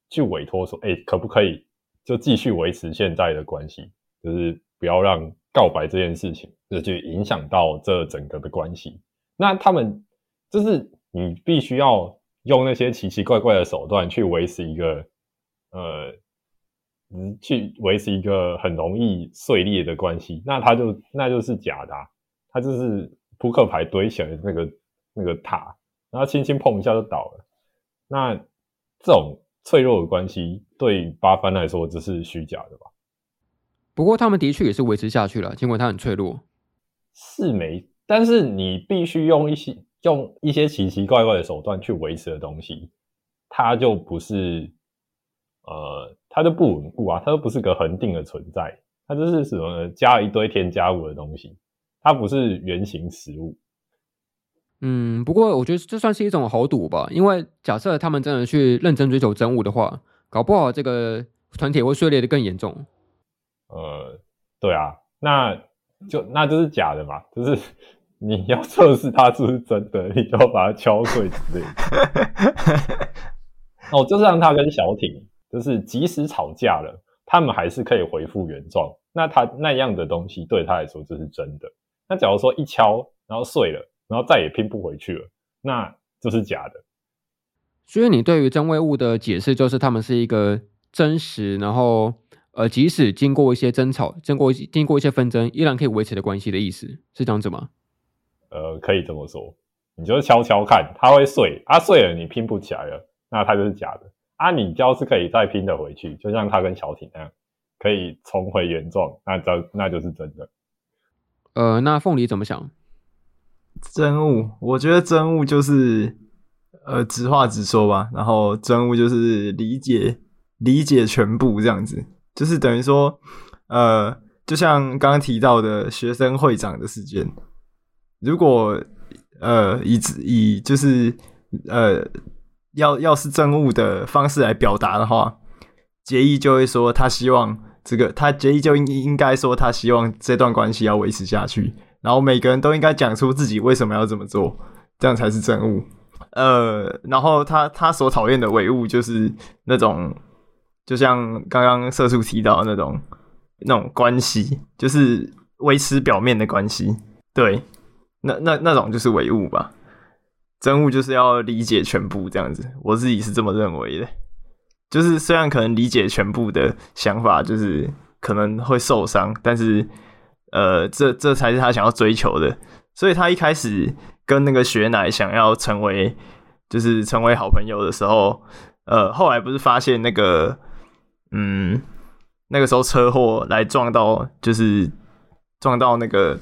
去委托说：“哎，可不可以就继续维持现在的关系？就是不要让告白这件事情就去影响到这整个的关系。”那他们就是你必须要用那些奇奇怪怪的手段去维持一个呃。去维持一个很容易碎裂的关系，那他就那就是假的，他就是扑克牌堆起来的那个那个塔，然后轻轻碰一下就倒了。那这种脆弱的关系对八幡来说只是虚假的吧？不过他们的确也是维持下去了，尽管它很脆弱，是没。但是你必须用一些用一些奇奇怪怪的手段去维持的东西，它就不是。呃，它就不稳固啊，它就不是个恒定的存在，它就是什么呢？加了一堆添加物的东西，它不是原型食物。嗯，不过我觉得这算是一种豪赌吧，因为假设他们真的去认真追求真物的话，搞不好这个团体会碎裂的更严重。呃，对啊，那就那就是假的嘛，就是 你要测试它是不是真的，你就要把它敲碎之类的。哦，就是让他跟小艇。就是即使吵架了，他们还是可以恢复原状。那他那样的东西对他来说就是真的。那假如说一敲然后碎了，然后再也拼不回去了，那就是假的。所以你对于真伪物的解释就是他们是一个真实，然后呃，即使经过一些争吵，经过经过一些纷争，依然可以维持的关系的意思，是这样子吗？呃，可以这么说。你就是敲敲看，它会碎，它碎了你拼不起来了，那它就是假的。啊，你胶是可以再拼的回去，就像他跟小艇那样，可以重回原状，那这那就是真的。呃，那凤梨怎么想？真物，我觉得真物就是呃直话直说吧，然后真物就是理解理解全部这样子，就是等于说，呃，就像刚刚提到的学生会长的事件，如果呃以以就是呃。要要是真物的方式来表达的话，结义就会说他希望这个，他结义就应应该说他希望这段关系要维持下去，然后每个人都应该讲出自己为什么要这么做，这样才是真物。呃，然后他他所讨厌的伪物就是那种，就像刚刚色素提到的那种那种关系，就是维持表面的关系，对，那那那种就是伪物吧。真物就是要理解全部这样子，我自己是这么认为的。就是虽然可能理解全部的想法，就是可能会受伤，但是呃，这这才是他想要追求的。所以他一开始跟那个雪乃想要成为，就是成为好朋友的时候，呃，后来不是发现那个，嗯，那个时候车祸来撞到，就是撞到那个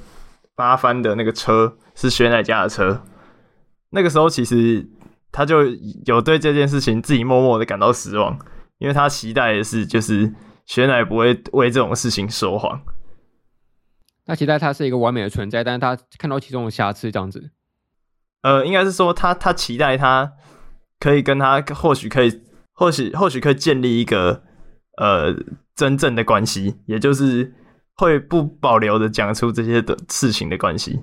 八幡的那个车是雪乃家的车。那个时候，其实他就有对这件事情自己默默的感到失望，因为他期待的是，就是雪乃不会为这种事情说谎。他期待他是一个完美的存在，但是他看到其中的瑕疵，这样子。呃，应该是说他他期待他可以跟他或许可以或许或许可以建立一个呃真正的关系，也就是会不保留的讲出这些的事情的关系。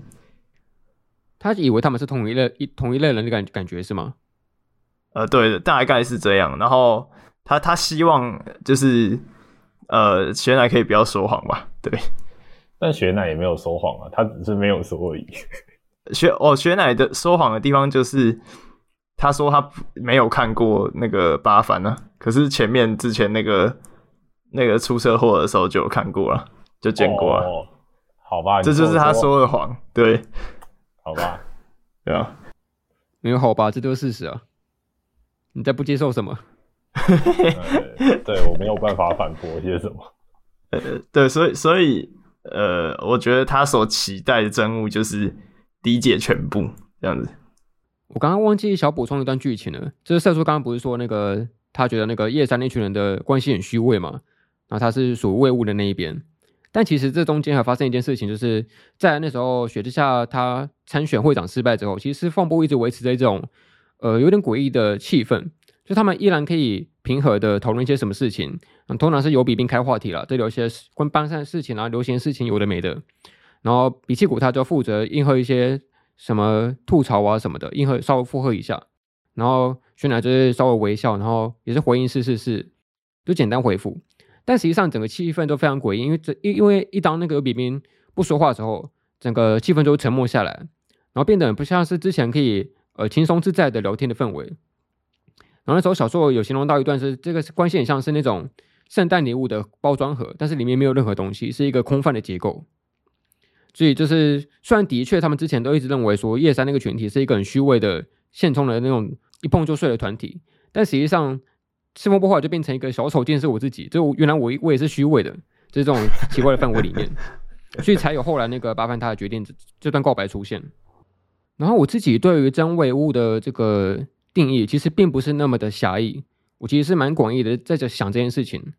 他以为他们是同一类一同一类人的感感觉是吗？呃，对的，大概是这样。然后他他希望就是呃，原来可以不要说谎吧？对。但雪乃也没有说谎啊，他只是没有说而已。雪哦，雪乃的说谎的地方就是他说他没有看过那个八番呢，可是前面之前那个那个出车祸的时候就有看过了，就见过了。哦，好吧，这就是他说的谎，对。好吧，对啊，没有好吧，这都是事实啊。你在不接受什么？呃、对，我没有办法反驳些什么。呃，对，所以所以呃，我觉得他所期待的真物就是理解全部这样子。我刚刚忘记小补充一段剧情了，就是社叔刚刚不是说那个他觉得那个叶山那群人的关系很虚伪嘛，然后他是属于伪物的那一边。但其实这中间还发生一件事情，就是在那时候雪之下他参选会长失败之后，其实放波一直维持着这种呃有点诡异的气氛，就他们依然可以平和的讨论一些什么事情，嗯，通常是由比冰开话题了，这里有些关班上的事情啊，流行事情有的没的，然后比气谷他就负责应和一些什么吐槽啊什么的，应和稍微附和一下，然后轩乃就是稍微微笑，然后也是回应是是是，就简单回复。但实际上，整个气氛都非常诡异，因为这因因为一当那个比兵不说话的时候，整个气氛就沉默下来，然后变得不像是之前可以呃轻松自在的聊天的氛围。然后那时候小说有形容到一段是这个关系很像是那种圣诞礼物的包装盒，但是里面没有任何东西，是一个空泛的结构。所以就是虽然的确他们之前都一直认为说叶山那个群体是一个很虚伪的现充的那种一碰就碎的团体，但实际上。赤峰波后来就变成一个小丑，竟是我自己。就原来我我也是虚伪的，就是这种奇怪的氛围里面，所以才有后来那个八幡他的决定这这段告白出现。然后我自己对于真伪物的这个定义，其实并不是那么的狭义，我其实是蛮广义的，在这想这件事情。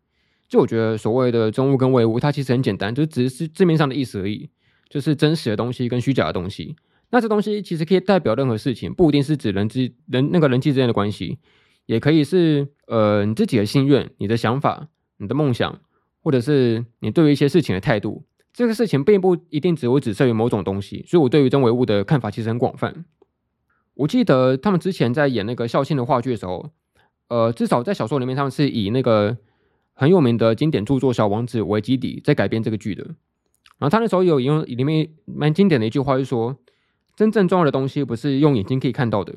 就我觉得所谓的真物跟伪物，它其实很简单，就只是字面上的意思而已，就是真实的东西跟虚假的东西。那这东西其实可以代表任何事情，不一定是指人之人那个人际之间的关系。也可以是呃你自己的心愿、你的想法、你的梦想，或者是你对于一些事情的态度。这个事情并不一定只会只设于某种东西，所以我对于真伪物的看法其实很广泛。我记得他们之前在演那个孝庆的话剧的时候，呃，至少在小说里面，他们是以那个很有名的经典著作《小王子》为基底在改编这个剧的。然后他那时候有用里面蛮经典的一句话，就是说：真正重要的东西不是用眼睛可以看到的。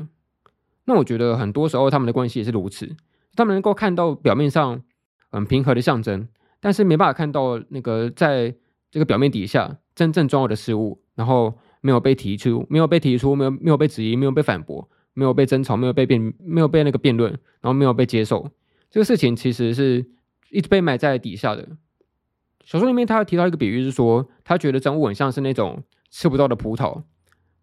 那我觉得很多时候他们的关系也是如此，他们能够看到表面上很平和的象征，但是没办法看到那个在这个表面底下真正重要的事物，然后没有被提出，没有被提出，没有没有被质疑，没有被反驳，没有被争吵，没有被辩，没有被那个辩论，然后没有被接受，这个事情其实是一直被埋在底下的。小说里面他提到一个比喻是说，他觉得真物很像是那种吃不到的葡萄。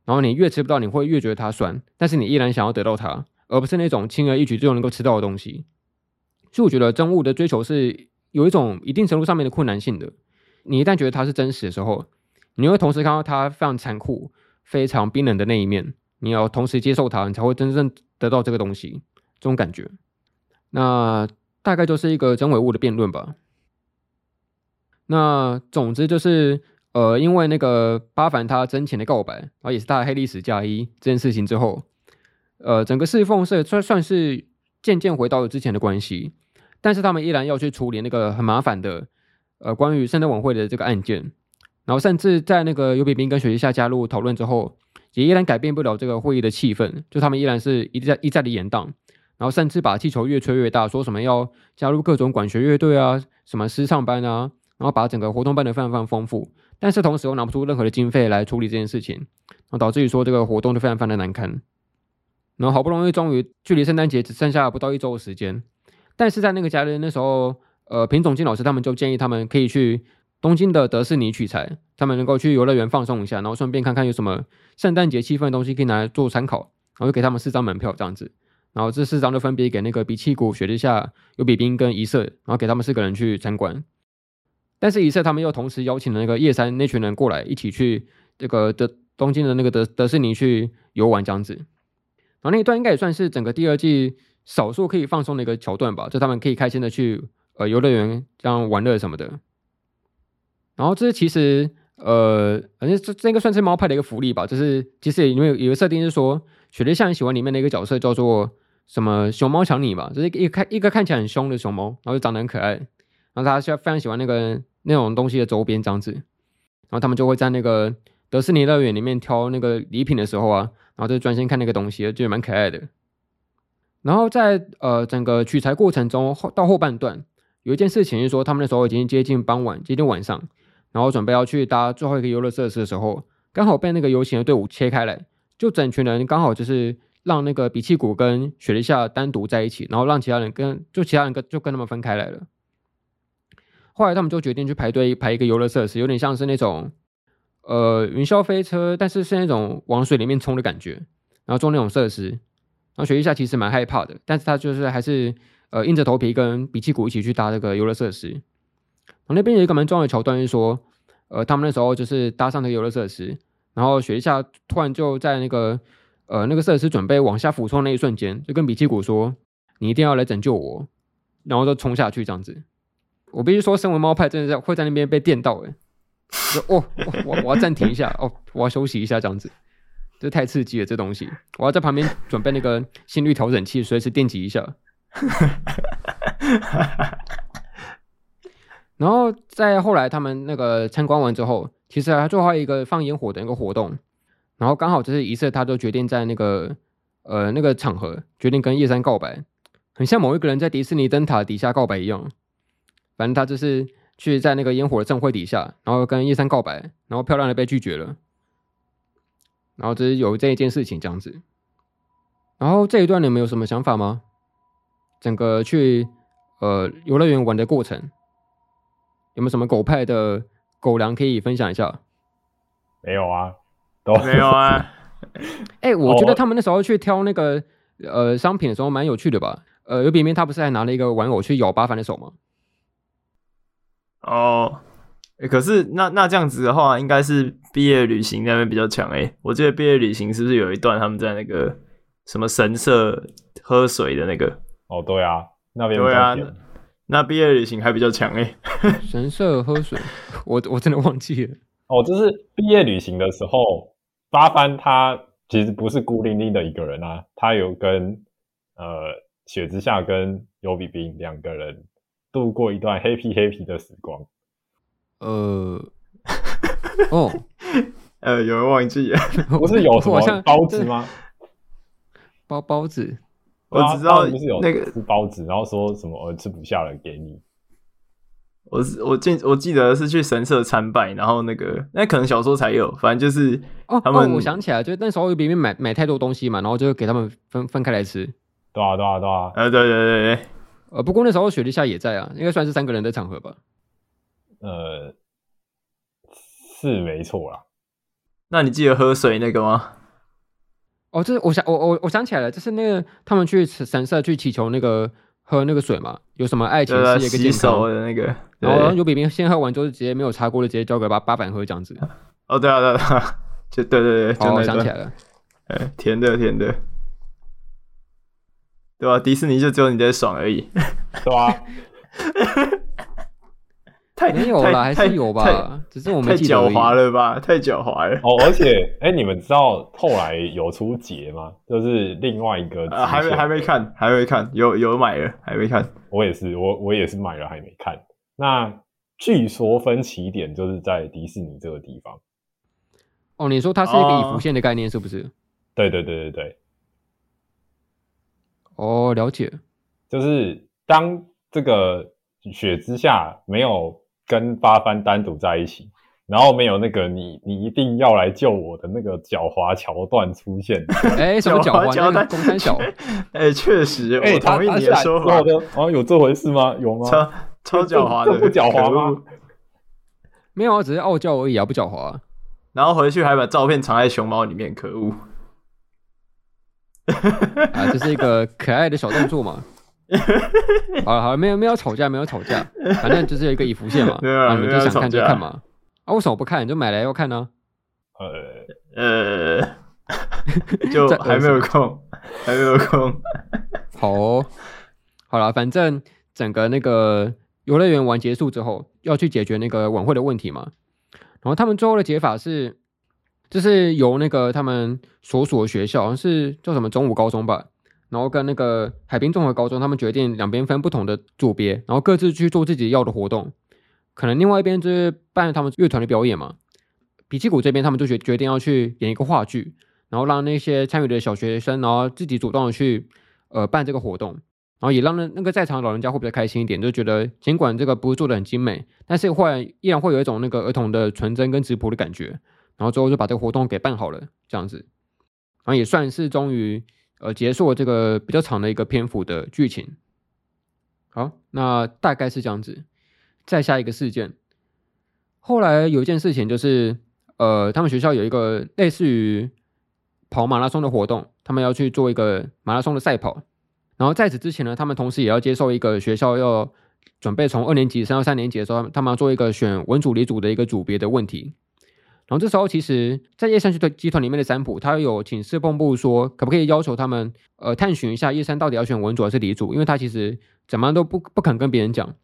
然后你越吃不到，你会越觉得它酸，但是你依然想要得到它，而不是那种轻而易举就能够吃到的东西。所以我觉得真物的追求是有一种一定程度上面的困难性的。你一旦觉得它是真实的时候，你会同时看到他非常残酷、非常冰冷的那一面。你要同时接受他，你才会真正得到这个东西。这种感觉，那大概就是一个真伪物的辩论吧。那总之就是。呃，因为那个巴凡他真情的告白，然后也是他的黑历史嫁衣这件事情之后，呃，整个四凤社算算是渐渐回到了之前的关系，但是他们依然要去处理那个很麻烦的呃关于圣诞晚会的这个案件，然后甚至在那个尤比冰跟雪之下加入讨论之后，也依然改变不了这个会议的气氛，就他们依然是一再一再的延宕，然后甚至把气球越吹越大，说什么要加入各种管弦乐队啊，什么诗唱班啊，然后把整个活动办得非常非常丰富。但是同时又拿不出任何的经费来处理这件事情，然后导致于说这个活动就非常非常的难堪。然后好不容易终于距离圣诞节只剩下不到一周的时间，但是在那个假日那时候，呃，平总监老师他们就建议他们可以去东京的德士尼取材，他们能够去游乐园放松一下，然后顺便看看有什么圣诞节气氛的东西可以拿来做参考，然后就给他们四张门票这样子。然后这四张就分别给那个比气谷、雪之下、有比冰跟一色，然后给他们四个人去参观。但是，一次他们又同时邀请了那个叶山那群人过来，一起去这个德东京的那个德德士尼去游玩这样子。然后那一段应该也算是整个第二季少数可以放松的一个桥段吧，就他们可以开心的去呃游乐园这样玩乐什么的。然后这其实呃，反正这这应该算是猫派的一个福利吧，就是其实因为有个设定是说，雪莉像很喜欢里面的一个角色叫做什么熊猫强尼吧，就是一个看一个看起来很凶的熊猫，然后就长得很可爱。然后他非常喜欢那个那种东西的周边这样子，然后他们就会在那个德士尼乐园里面挑那个礼品的时候啊，然后就专心看那个东西，就蛮可爱的。然后在呃整个取材过程中后到后半段，有一件事情是说，他们那时候已经接近傍晚，接近晚上，然后准备要去搭最后一个游乐设施的时候，刚好被那个游行的队伍切开来，就整群人刚好就是让那个比气谷跟雪莉夏单独在一起，然后让其他人跟就其他人跟就跟他们分开来了。后来他们就决定去排队排一个游乐设施，有点像是那种呃云霄飞车，但是是那种往水里面冲的感觉。然后做那种设施，然后雪莉夏其实蛮害怕的，但是他就是还是呃硬着头皮跟比奇谷一起去搭这个游乐设施。然后那边有一个蛮重要的桥段是说，呃，他们那时候就是搭上那个游乐设施，然后雪莉夏突然就在那个呃那个设施准备往下俯冲那一瞬间，就跟比基谷说：“你一定要来拯救我。”然后就冲下去这样子。我必须说，身为猫派，真的在会在那边被电到诶。就哦，我我要暂停一下哦，我要休息一下这样子，这太刺激了，这东西，我要在旁边准备那个心率调整器，随时电击一下。然后在后来他们那个参观完之后，其实还最后一个放烟火的那个活动，然后刚好就是一次，他就决定在那个呃那个场合决定跟叶山告白，很像某一个人在迪士尼灯塔底下告白一样，反正他就是。去在那个烟火的盛会底下，然后跟叶山告白，然后漂亮的被拒绝了，然后就是有这一件事情这样子，然后这一段你们有什么想法吗？整个去呃游乐园玩的过程，有没有什么狗派的狗粮可以分享一下？没有啊，都没有啊。哎、欸，我觉得他们那时候去挑那个呃商品的时候蛮有趣的吧？呃，尤比边他不是还拿了一个玩偶去咬八凡的手吗？哦，欸、可是那那这样子的话，应该是毕业旅行那边比较强哎。我记得毕业旅行是不是有一段他们在那个什么神社喝水的那个？哦，对啊，那边对啊，那毕业旅行还比较强诶。神社喝水，我我真的忘记了。哦，就是毕业旅行的时候，八幡他其实不是孤零零的一个人啊，他有跟呃雪之下跟尤比冰两个人。度过一段 happy happy 的时光。呃，哦，呃，有人忘记了，不是有什么包子吗？包包子，我只知道不是有那个吃包子，然后说什么我吃不下了给你。我是我记我记得是去神社参拜，然后那个那可能小时候才有，反正就是哦，他们、哦、我想起来，就那时候别人买买太多东西嘛，然后就给他们分分开来吃。对啊，对啊，对啊，呃，对对对对。呃，不过那时候雪莉夏也在啊，应该算是三个人的场合吧。呃，是没错啦。那你记得喝水那个吗？哦，就是我想我我我想起来了，就是那个他们去神社去祈求那个喝那个水嘛，有什么爱情、事业跟健康的那个。然后有比比先喝完之后，直接没有擦锅的，直接交给八八百喝这样子。哦，对啊，对啊，就对对对，好，我想起来了，哎，甜的甜的。对吧、啊？迪士尼就只有你在爽而已，对吧、啊？太没有了，还是有吧？只是我们太狡猾了吧？太狡猾了。哦，而且，哎、欸，你们知道后来有出节吗？就是另外一个，呃，还没还没看，还没看，有有买了，还没看。我也是，我我也是买了，还没看。那据说分歧点就是在迪士尼这个地方。哦，你说它是一个以浮线的概念，是不是？对对对对对。哦，了解，就是当这个雪之下没有跟八幡单独在一起，然后没有那个你你一定要来救我的那个狡猾桥段出现。哎、欸，什么狡猾桥段？中山小。哎、欸，确实，我同意你的说法。哦，有这回事吗？有吗？超超狡猾的，这不狡猾吗？没有啊，只是傲娇而已啊，不狡猾。然后回去还把照片藏在熊猫里面，可恶。啊，这是一个可爱的小动作嘛。好了好了，没有没有吵架，没有吵架，反正就是有一个已浮现嘛。对啊，你们就想看就看嘛。啊，为什么不看？你就买来要看呢？呃呃，就还没有空，还没有空。好哦，好了，反正整个那个游乐园玩结束之后，要去解决那个晚会的问题嘛。然后他们最后的解法是。就是由那个他们所属的学校，好像是叫什么中午高中吧，然后跟那个海滨综合高中，他们决定两边分不同的组别，然后各自去做自己要的活动。可能另外一边就是办他们乐团的表演嘛。比奇谷这边他们就决决定要去演一个话剧，然后让那些参与的小学生，然后自己主动的去呃办这个活动，然后也让那那个在场的老人家会比较开心一点，就觉得尽管这个不是做的很精美，但是会依然会有一种那个儿童的纯真跟质朴的感觉。然后最后就把这个活动给办好了，这样子，然后也算是终于呃结束这个比较长的一个篇幅的剧情。好，那大概是这样子。再下一个事件，后来有一件事情就是，呃，他们学校有一个类似于跑马拉松的活动，他们要去做一个马拉松的赛跑。然后在此之前呢，他们同时也要接受一个学校要准备从二年级升到三年级的时候，他们要做一个选文组理组的一个组别的问题。然后这时候，其实，在叶山集团集团里面的三浦，他有请师风部说，可不可以要求他们呃探寻一下叶山到底要选文组还是理组？因为他其实怎么样都不不肯跟别人讲。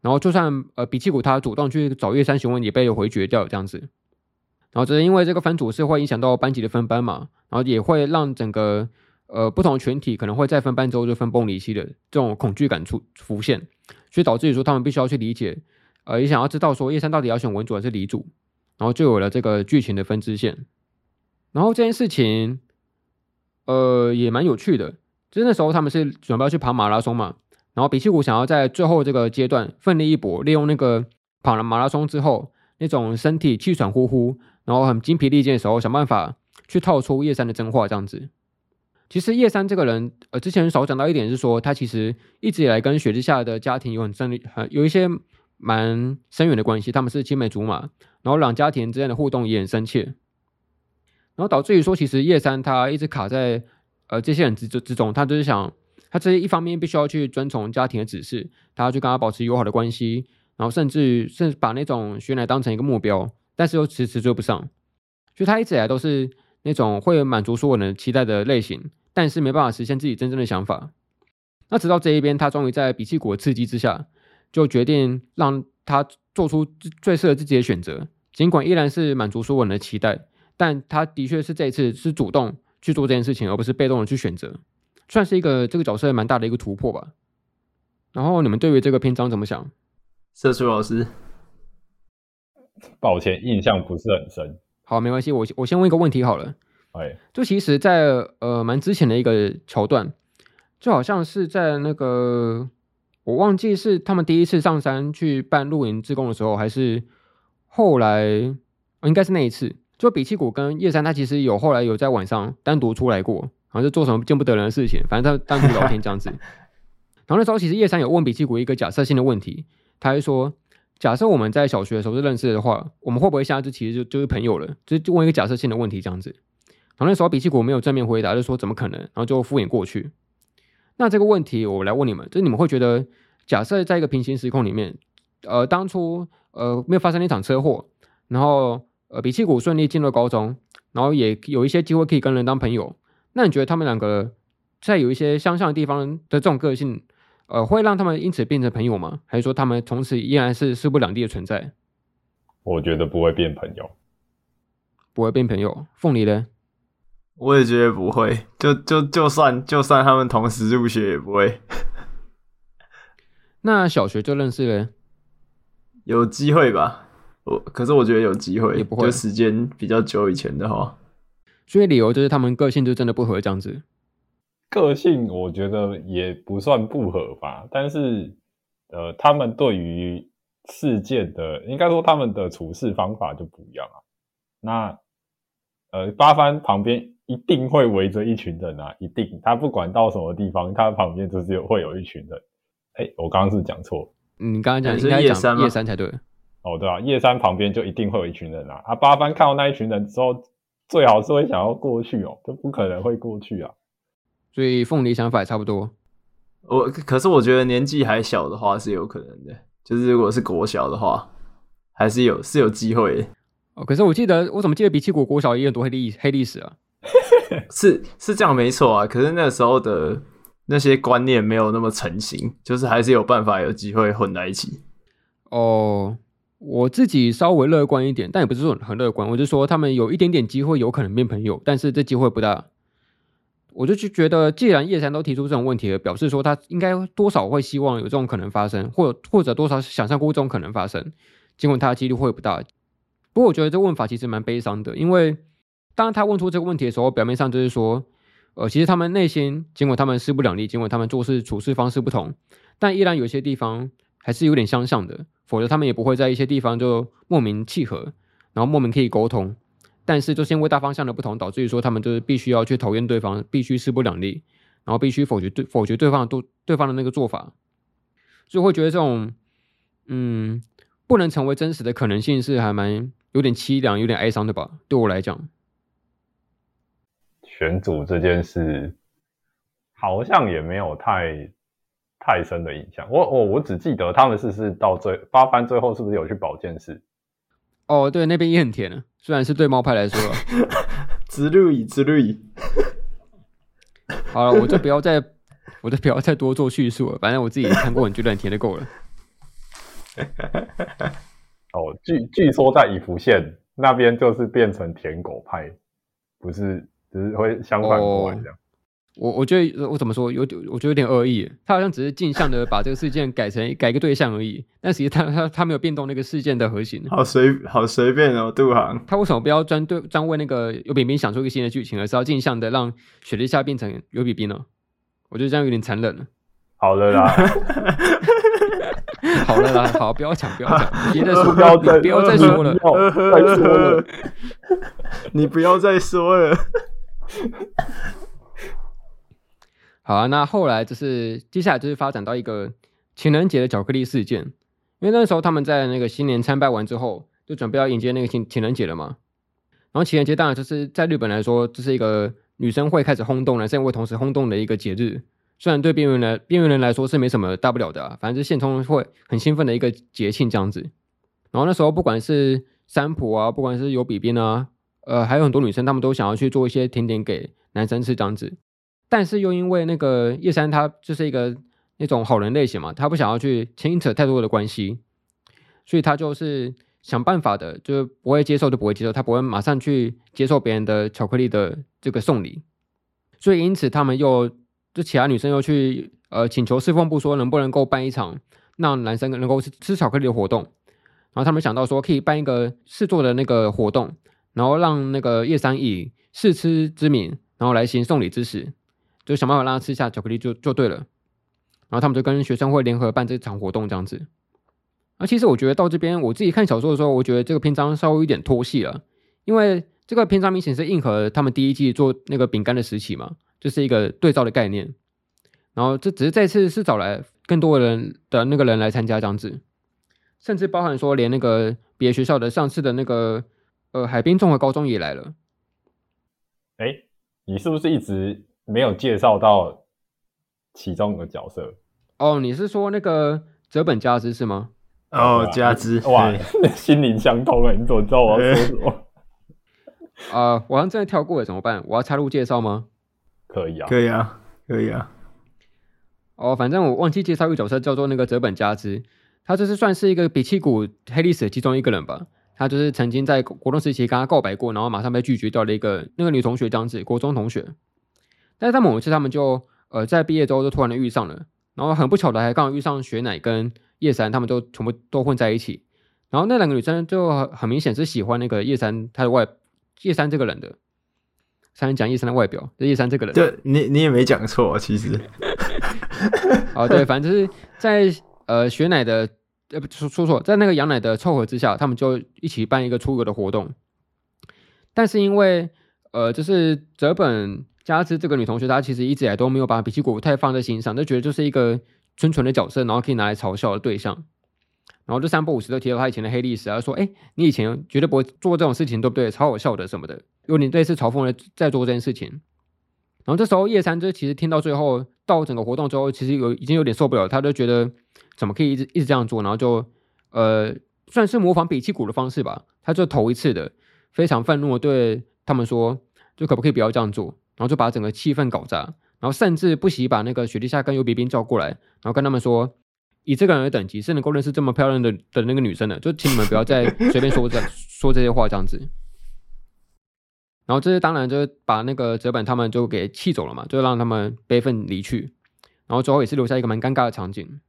然后就算呃比奇谷他主动去找叶山询问，也被回绝掉这样子。然后只是因为这个分组是会影响到班级的分班嘛，然后也会让整个呃不同群体可能会在分班之后就分崩离析的这种恐惧感出浮现，所以导致于说他们必须要去理解，呃也想要知道说叶山到底要选文组还是理组，然后就有了这个剧情的分支线。然后这件事情呃也蛮有趣的，就那时候他们是准备要去跑马拉松嘛。然后比奇谷想要在最后这个阶段奋力一搏，利用那个跑了马拉松之后那种身体气喘呼呼，然后很精疲力尽的时候，想办法去套出叶山的真话这样子。其实叶山这个人，呃，之前少讲到一点是说，他其实一直以来跟雪之下的家庭有很深的、很有一些蛮深远的关系，他们是青梅竹马，然后两家庭之间的互动也很深切，然后导致于说，其实叶山他一直卡在呃这些人之之之中，他就是想。他这一方面必须要去遵从家庭的指示，他要去跟他保持友好的关系，然后甚至于甚至把那种学奶当成一个目标，但是又迟迟追不上，所以他一直以来都是那种会满足所有人期待的类型，但是没办法实现自己真正的想法。那直到这一边，他终于在比气谷的刺激之下，就决定让他做出最适合自己的选择，尽管依然是满足所有人的期待，但他的确是这一次是主动去做这件事情，而不是被动的去选择。算是一个这个角色蛮大的一个突破吧。然后你们对于这个篇章怎么想？社畜老师，抱歉，印象不是很深。好，没关系，我我先问一个问题好了。哎，就其实在，在呃蛮之前的一个桥段，就好像是在那个我忘记是他们第一次上山去办露营自贡的时候，还是后来，哦、应该是那一次。就比奇谷跟叶山，他其实有后来有在晚上单独出来过。好像是做什么见不得人的事情，反正他单独聊天这样子。然后那时候其实叶山有问比奇谷一个假设性的问题，他就说：假设我们在小学的时候是认识的话，我们会不会现在就其实就就是朋友了？就就问一个假设性的问题这样子。然后那时候比奇谷没有正面回答，就说怎么可能？然后就敷衍过去。那这个问题我来问你们，就是你们会觉得，假设在一个平行时空里面，呃，当初呃没有发生那场车祸，然后呃比奇谷顺利进入高中，然后也有一些机会可以跟人当朋友。那你觉得他们两个在有一些相像的地方的这种个性，呃，会让他们因此变成朋友吗？还是说他们从此依然是势不两立的存在？我觉得不会变朋友，不会变朋友。凤梨呢？我也觉得不会。就就就算就算他们同时入学也不会。那小学就认识了？有机会吧？我可是我觉得有机会，也不会。就时间比较久以前的话。所以理由就是他们个性就真的不合这样子。个性我觉得也不算不合吧，但是呃，他们对于事件的，应该说他们的处事方法就不一样啊。那呃，八幡旁边一定会围着一群人啊，一定，他不管到什么地方，他旁边就是有会有一群人。哎、欸，我刚刚是讲错，你刚刚讲应该叶山叶山才对。哦，对啊，叶山旁边就一定会有一群人啊。啊，八番看到那一群人之后。最好是会想要过去哦，就不可能会过去啊。所以凤梨想法也差不多。我可是我觉得年纪还小的话是有可能的，就是如果是国小的话，还是有是有机会。哦，可是我记得我怎么记得比起国国小也有很多黑历黑历史啊？是是这样没错啊，可是那时候的那些观念没有那么成型，就是还是有办法有机会混在一起。哦。我自己稍微乐观一点，但也不是说很乐观。我就说他们有一点点机会，有可能变朋友，但是这机会不大。我就觉得，既然叶山都提出这种问题了，表示说他应该多少会希望有这种可能发生，或或者多少想象过这种可能发生，尽管他的几率会不大。不过我觉得这问法其实蛮悲伤的，因为当他问出这个问题的时候，表面上就是说，呃，其实他们内心尽管他们势不两立，尽管他们做事处事方式不同，但依然有些地方还是有点相像的。否则他们也不会在一些地方就莫名契合，然后莫名可以沟通。但是就是因为大方向的不同，导致于说他们就是必须要去讨厌对方，必须势不两立，然后必须否决对否决对方的对对方的那个做法，所以会觉得这种嗯不能成为真实的可能性是还蛮有点凄凉、有点哀伤的吧？对我来讲，选组这件事，好像也没有太太深的印象。我我我只记得他们是是到最八番最后是不是有去保健室？哦，对，那边也很甜啊，虽然是对猫派来说，之类之类。好了，我就不要再，我就不要再多做叙述了。反正我自己看过，你觉得很甜就够了。哦，据据说在以福县那边就是变成舔狗派，不是，只是会相反过来这样。哦、我我觉得我怎么说，有点我觉得有点恶意。他好像只是镜像的把这个事件改成改个对象而已，但实际他他他没有变动那个事件的核心。好随好随便哦，杜航。他为什么不要专对专为那个尤比冰想出一个新的剧情，而是要镜像的让雪莉夏变成尤比冰呢？我觉得这样有点残忍了。好了啦。好了啦，好，不要抢，不要抢，别再说，不要再，不要再说了，再说了，你不要再说了。好啊，那后来就是接下来就是发展到一个情人节的巧克力事件，因为那时候他们在那个新年参拜完之后，就准备要迎接那个情情人节了嘛。然后情人节当然就是在日本来说，这是一个女生会开始轰动，男生会同时轰动的一个节日。虽然对边缘人边缘人来说是没什么大不了的，反正是现充会很兴奋的一个节庆这样子。然后那时候不管是三浦啊，不管是有比边啊，呃，还有很多女生，她们都想要去做一些甜点给男生吃这样子。但是又因为那个叶山他就是一个那种好人类型嘛，他不想要去牵扯太多的关系，所以他就是想办法的，就是不会接受就不会接受，他不会马上去接受别人的巧克力的这个送礼。所以因此他们又。就其他女生又去呃请求侍奉部说能不能够办一场让男生能够吃吃巧克力的活动，然后他们想到说可以办一个试做的那个活动，然后让那个叶山以试吃之名，然后来行送礼之实，就想办法让他吃下巧克力就就对了。然后他们就跟学生会联合办这场活动这样子。而其实我觉得到这边我自己看小说的时候，我觉得这个篇章稍微有点拖戏了，因为这个篇章明显是应和他们第一季做那个饼干的时期嘛。就是一个对照的概念，然后这只是这次是找来更多的人的那个人来参加这样子，甚至包含说连那个别学校的上次的那个呃海滨综合高中也来了。哎，你是不是一直没有介绍到其中的角色？哦，你是说那个泽本加之是吗？哦，加之哇，心灵相通啊！你怎么知道我要说什么？啊、呃，我好像真的跳过了，怎么办？我要插入介绍吗？可以啊，可以啊，可以啊。哦，反正我忘记介绍一个角色，叫做那个泽本加之，他就是算是一个比气谷黑历史的其中一个人吧。他就是曾经在国中时期跟他告白过，然后马上被拒绝掉了一个那个女同学这样子，国中同学。但是在某一次他们就呃在毕业之后就突然的遇上了，然后很不巧的还刚好遇上雪乃跟叶山，他们都全部都混在一起。然后那两个女生就很很明显是喜欢那个叶山他的外叶山这个人的。才能讲叶山的外表，就叶山这个人。对，你你也没讲错，其实。哦，对，反正就是在呃雪乃的呃不说说错，在那个羊奶的凑合之下，他们就一起办一个出游的活动。但是因为呃，就是泽本加之这个女同学，她其实一直以来都没有把比奇谷太放在心上，就觉得就是一个纯纯的角色，然后可以拿来嘲笑的对象。然后就三不五时都提到他以前的黑历史，啊说：“哎，你以前绝对不会做这种事情，对不对？超好笑的什么的。”有点类似嘲讽的在做这件事情。然后这时候叶山就其实听到最后，到整个活动之后，其实有已经有点受不了，他就觉得怎么可以一直一直这样做，然后就呃算是模仿比奇谷的方式吧，他就头一次的非常愤怒的对他们说，就可不可以不要这样做，然后就把整个气氛搞砸，然后甚至不惜把那个雪莉夏跟尤比冰叫过来，然后跟他们说。以这个人的等级是能够认识这么漂亮的的那个女生的，就请你们不要再随便说这 说这些话这样子。然后这些当然就是把那个泽本他们就给气走了嘛，就让他们悲愤离去。然后最后也是留下一个蛮尴尬的场景。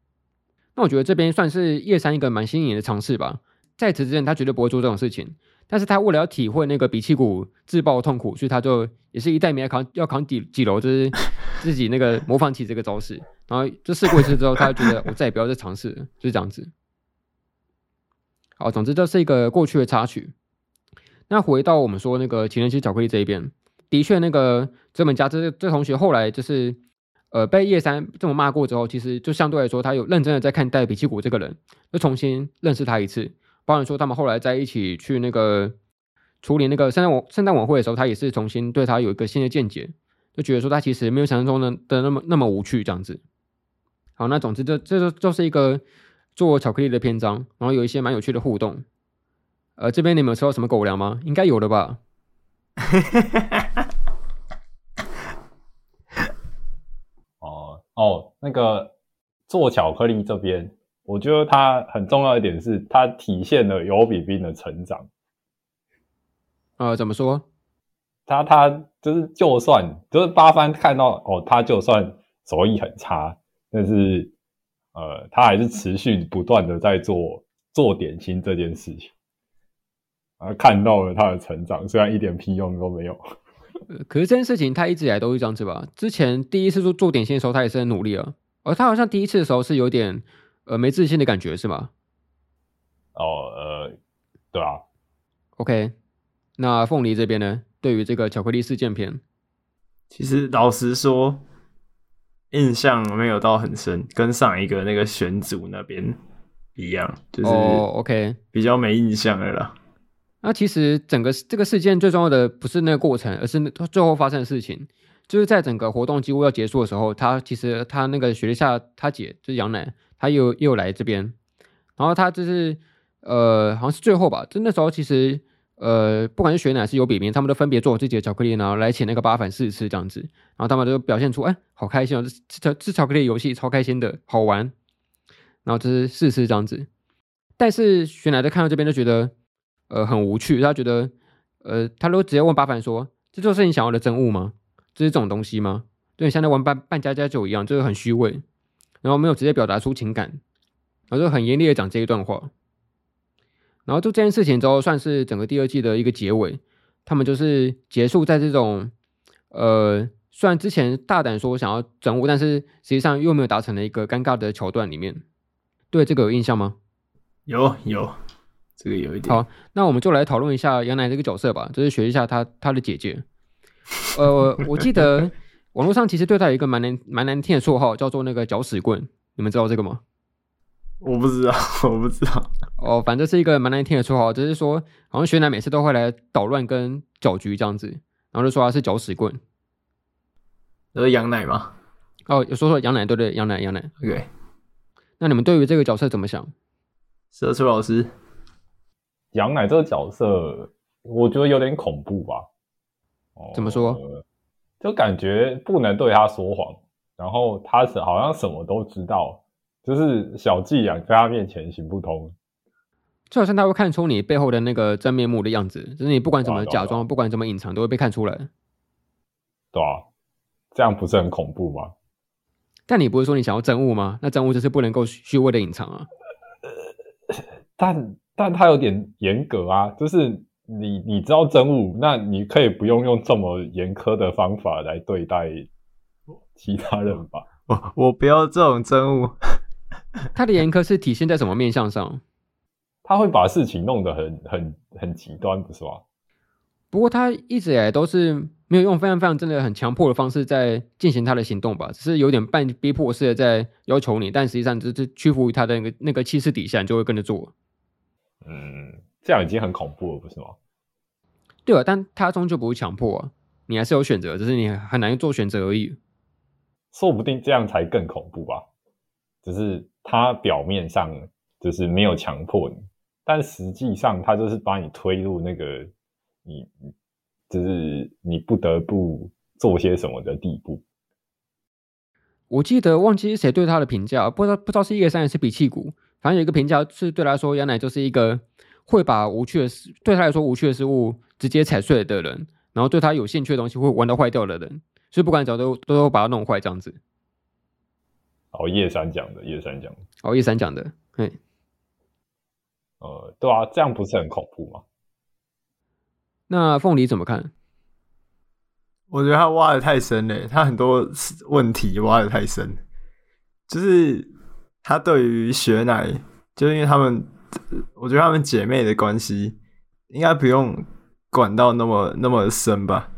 那我觉得这边算是叶山一个蛮新颖的尝试吧，在此之前他绝对不会做这种事情。但是他为了要体会那个比奇谷自爆的痛苦，所以他就也是一代名要扛要扛几几楼，就是 自己那个模仿起这个招式，然后就试过一次之后，他就觉得我再也不要再尝试了，就是这样子。好，总之这是一个过去的插曲。那回到我们说那个情人节巧克力这一边，的确那个泽本家这这同学后来就是呃被叶山这么骂过之后，其实就相对来说他有认真的在看待比奇谷这个人，就重新认识他一次。包含说他们后来在一起去那个处理那个圣诞晚圣诞晚会的时候，他也是重新对他有一个新的见解，就觉得说他其实没有想象中的的那么那么无趣这样子。好，那总之这这就就是一个做巧克力的篇章，然后有一些蛮有趣的互动。呃，这边你们有吃到什么狗粮吗？应该有的吧。哦哦，那个做巧克力这边，我觉得它很重要一点是，它体现了尤比冰的成长。呃，怎么说？他他就是，就算就是八番看到哦，他就算手艺很差，但是呃，他还是持续不断的在做做点心这件事情。啊，看到了他的成长，虽然一点屁用都没有。可是这件事情他一直以来都是这样子吧？之前第一次做做点心的时候，他也是很努力啊。而他好像第一次的时候是有点呃没自信的感觉，是吗？哦，呃，对啊。OK。那凤梨这边呢？对于这个巧克力事件片，其实老实说，印象没有到很深，跟上一个那个选组那边一样，就是哦，OK，比较没印象了啦。那其实整个这个事件最重要的不是那个过程，而是最后发生的事情。就是在整个活动几乎要结束的时候，他其实他那个雪莉夏他姐就是杨乃，他又又来这边，然后他就是呃，好像是最后吧，就那时候其实。呃，不管是雪乃还是尤比冰，他们都分别做自己的巧克力，然后来请那个八幡试吃这样子，然后他们就表现出，哎，好开心哦，吃吃吃巧克力游戏超开心的，好玩。然后就是试吃这样子，但是雪奶在看到这边就觉得，呃，很无趣。他觉得，呃，他都直接问八凡说，这就是你想要的真物吗？这是这种东西吗？对，像在玩扮扮家家酒一样，就是很虚伪，然后没有直接表达出情感，然后就很严厉的讲这一段话。然后就这件事情之后，算是整个第二季的一个结尾。他们就是结束在这种，呃，虽然之前大胆说想要整物，但是实际上又没有达成的一个尴尬的桥段里面。对这个有印象吗？有有，这个有一点。好，那我们就来讨论一下杨乃这个角色吧，就是学一下她她的姐姐。呃，我记得 网络上其实对她有一个蛮难蛮难听的绰号，叫做那个搅屎棍。你们知道这个吗？我不知道，我不知道。哦，反正是一个蛮难听的绰号，就是说，好像学奶每次都会来捣乱跟搅局这样子，然后就说他是搅屎棍。这是杨乃吗？哦，有说说杨奶，对对，杨奶，杨乃。OK，那你们对于这个角色怎么想？社畜老师，杨乃这个角色，我觉得有点恐怖吧？怎么说？呃，就感觉不能对他说谎，然后他是好像什么都知道。就是小伎俩在他面前行不通，就好像他会看出你背后的那个真面目的样子，就是你不管怎么假装，啊啊，不管怎么隐藏，都会被看出来。对啊，这样不是很恐怖吗？但你不是说你想要真物吗？那真物就是不能够虚伪的隐藏啊。但但他有点严格啊，就是你你知道真物，那你可以不用用这么严苛的方法来对待其他人吧？我我不要这种真物。他的严苛是体现在什么面向上？他会把事情弄得很很很极端，不是吗？不过他一直以来都是没有用非常非常真的很强迫的方式在进行他的行动吧，只是有点半逼迫式的在要求你，但实际上就是屈服于他的那个那个气势底下，你就会跟着做。嗯，这样已经很恐怖了，不是吗？对啊，但他终究不会强迫啊，你还是有选择，只是你很难做选择而已。说不定这样才更恐怖吧。只是他表面上就是没有强迫你，但实际上他就是把你推入那个你就是你不得不做些什么的地步。我记得忘记是谁对他的评价，不知道不知道是叶三还是比气谷，反正有一个评价是对他来说，杨乃就是一个会把无趣的事对他来说无趣的事物直接踩碎的人，然后对他有兴趣的东西会玩到坏掉的人，所以不管怎么都都把它弄坏这样子。哦，叶山讲的，叶山讲的。哦，叶山讲的，嘿，呃，对啊，这样不是很恐怖吗？那凤梨怎么看？我觉得他挖的太深了，他很多问题挖的太深。就是他对于雪乃，就是因为他们，我觉得他们姐妹的关系应该不用管到那么那么深吧？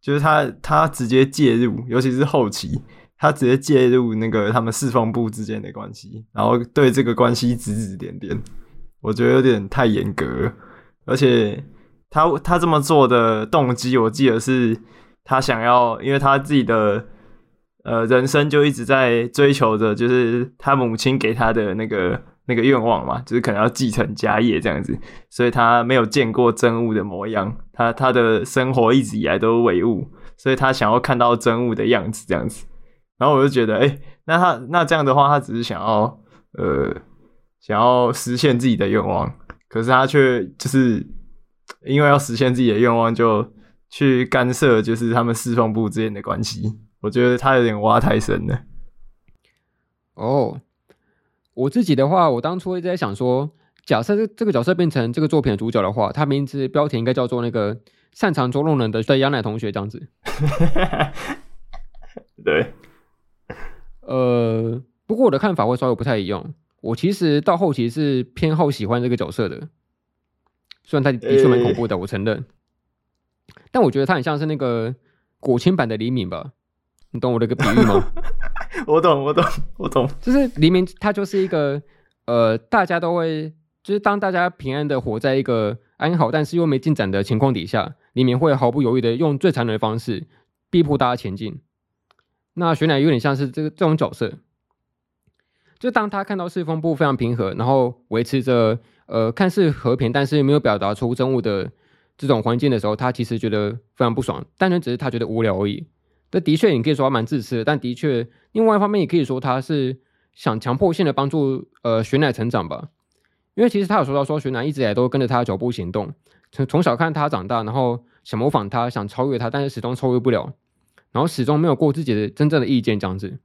就是他他直接介入，尤其是后期。他直接介入那个他们四方部之间的关系，然后对这个关系指指点点，我觉得有点太严格了。而且他他这么做的动机，我记得是他想要，因为他自己的呃人生就一直在追求着，就是他母亲给他的那个那个愿望嘛，就是可能要继承家业这样子，所以他没有见过真物的模样，他他的生活一直以来都是伪物，所以他想要看到真物的样子这样子。然后我就觉得，哎、那他那这样的话，他只是想要呃想要实现自己的愿望，可是他却就是。因为要实现自己的愿望，就去干涉，就是他们侍奉部之间的关系。我觉得他有点挖太深了。哦，我自己的话，我当初一直在想说，假设这这个角色变成这个作品的主角的话，他名字标题应该叫做那个擅长捉弄人的对羊奶同学这样子。对。呃，不过我的看法会稍微不太一样。我其实到后期是偏好喜欢这个角色的。虽然他的确蛮恐怖的，欸、我承认，但我觉得他很像是那个果青版的黎明吧？你懂我这个比喻吗？我懂，我懂，我懂。就是黎明，他就是一个呃，大家都会，就是当大家平安的活在一个安好但是又没进展的情况底下，黎明会毫不犹豫的用最残忍的方式逼迫大家前进。那雪乃有点像是这个这种角色，就当他看到四风部非常平和，然后维持着。呃，看似和平，但是没有表达出真物的这种环境的时候，他其实觉得非常不爽。单纯只是他觉得无聊而已。这的确，你可以说他蛮自私的，但的确，另外一方面也可以说他是想强迫性的帮助呃雪乃成长吧。因为其实他有说到说，雪乃一直以来都跟着他的脚步行动，从从小看他长大，然后想模仿他，想超越他，但是始终超越不了，然后始终没有过自己的真正的意见这样子。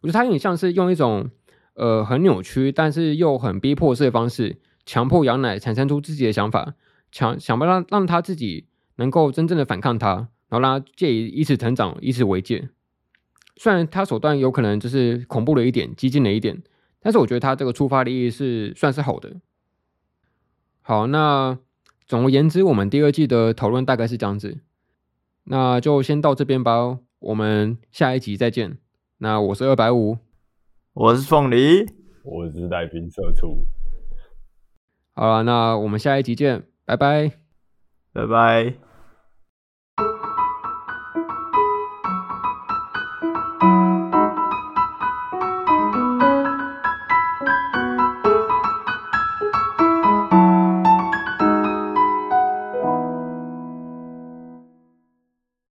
我觉得他有点像是用一种呃很扭曲，但是又很逼迫式的方式。强迫羊奶产生出自己的想法，强想办法让让他自己能够真正的反抗他，然后让他借以以此成长，以此为戒。虽然他手段有可能就是恐怖了一点，激进了一点，但是我觉得他这个出发的意义是算是好的。好，那总而言之，我们第二季的讨论大概是这样子，那就先到这边吧，我们下一集再见。那我是二百五，我是凤梨，我是带兵社畜。好了，那我们下一集见，拜拜，拜拜。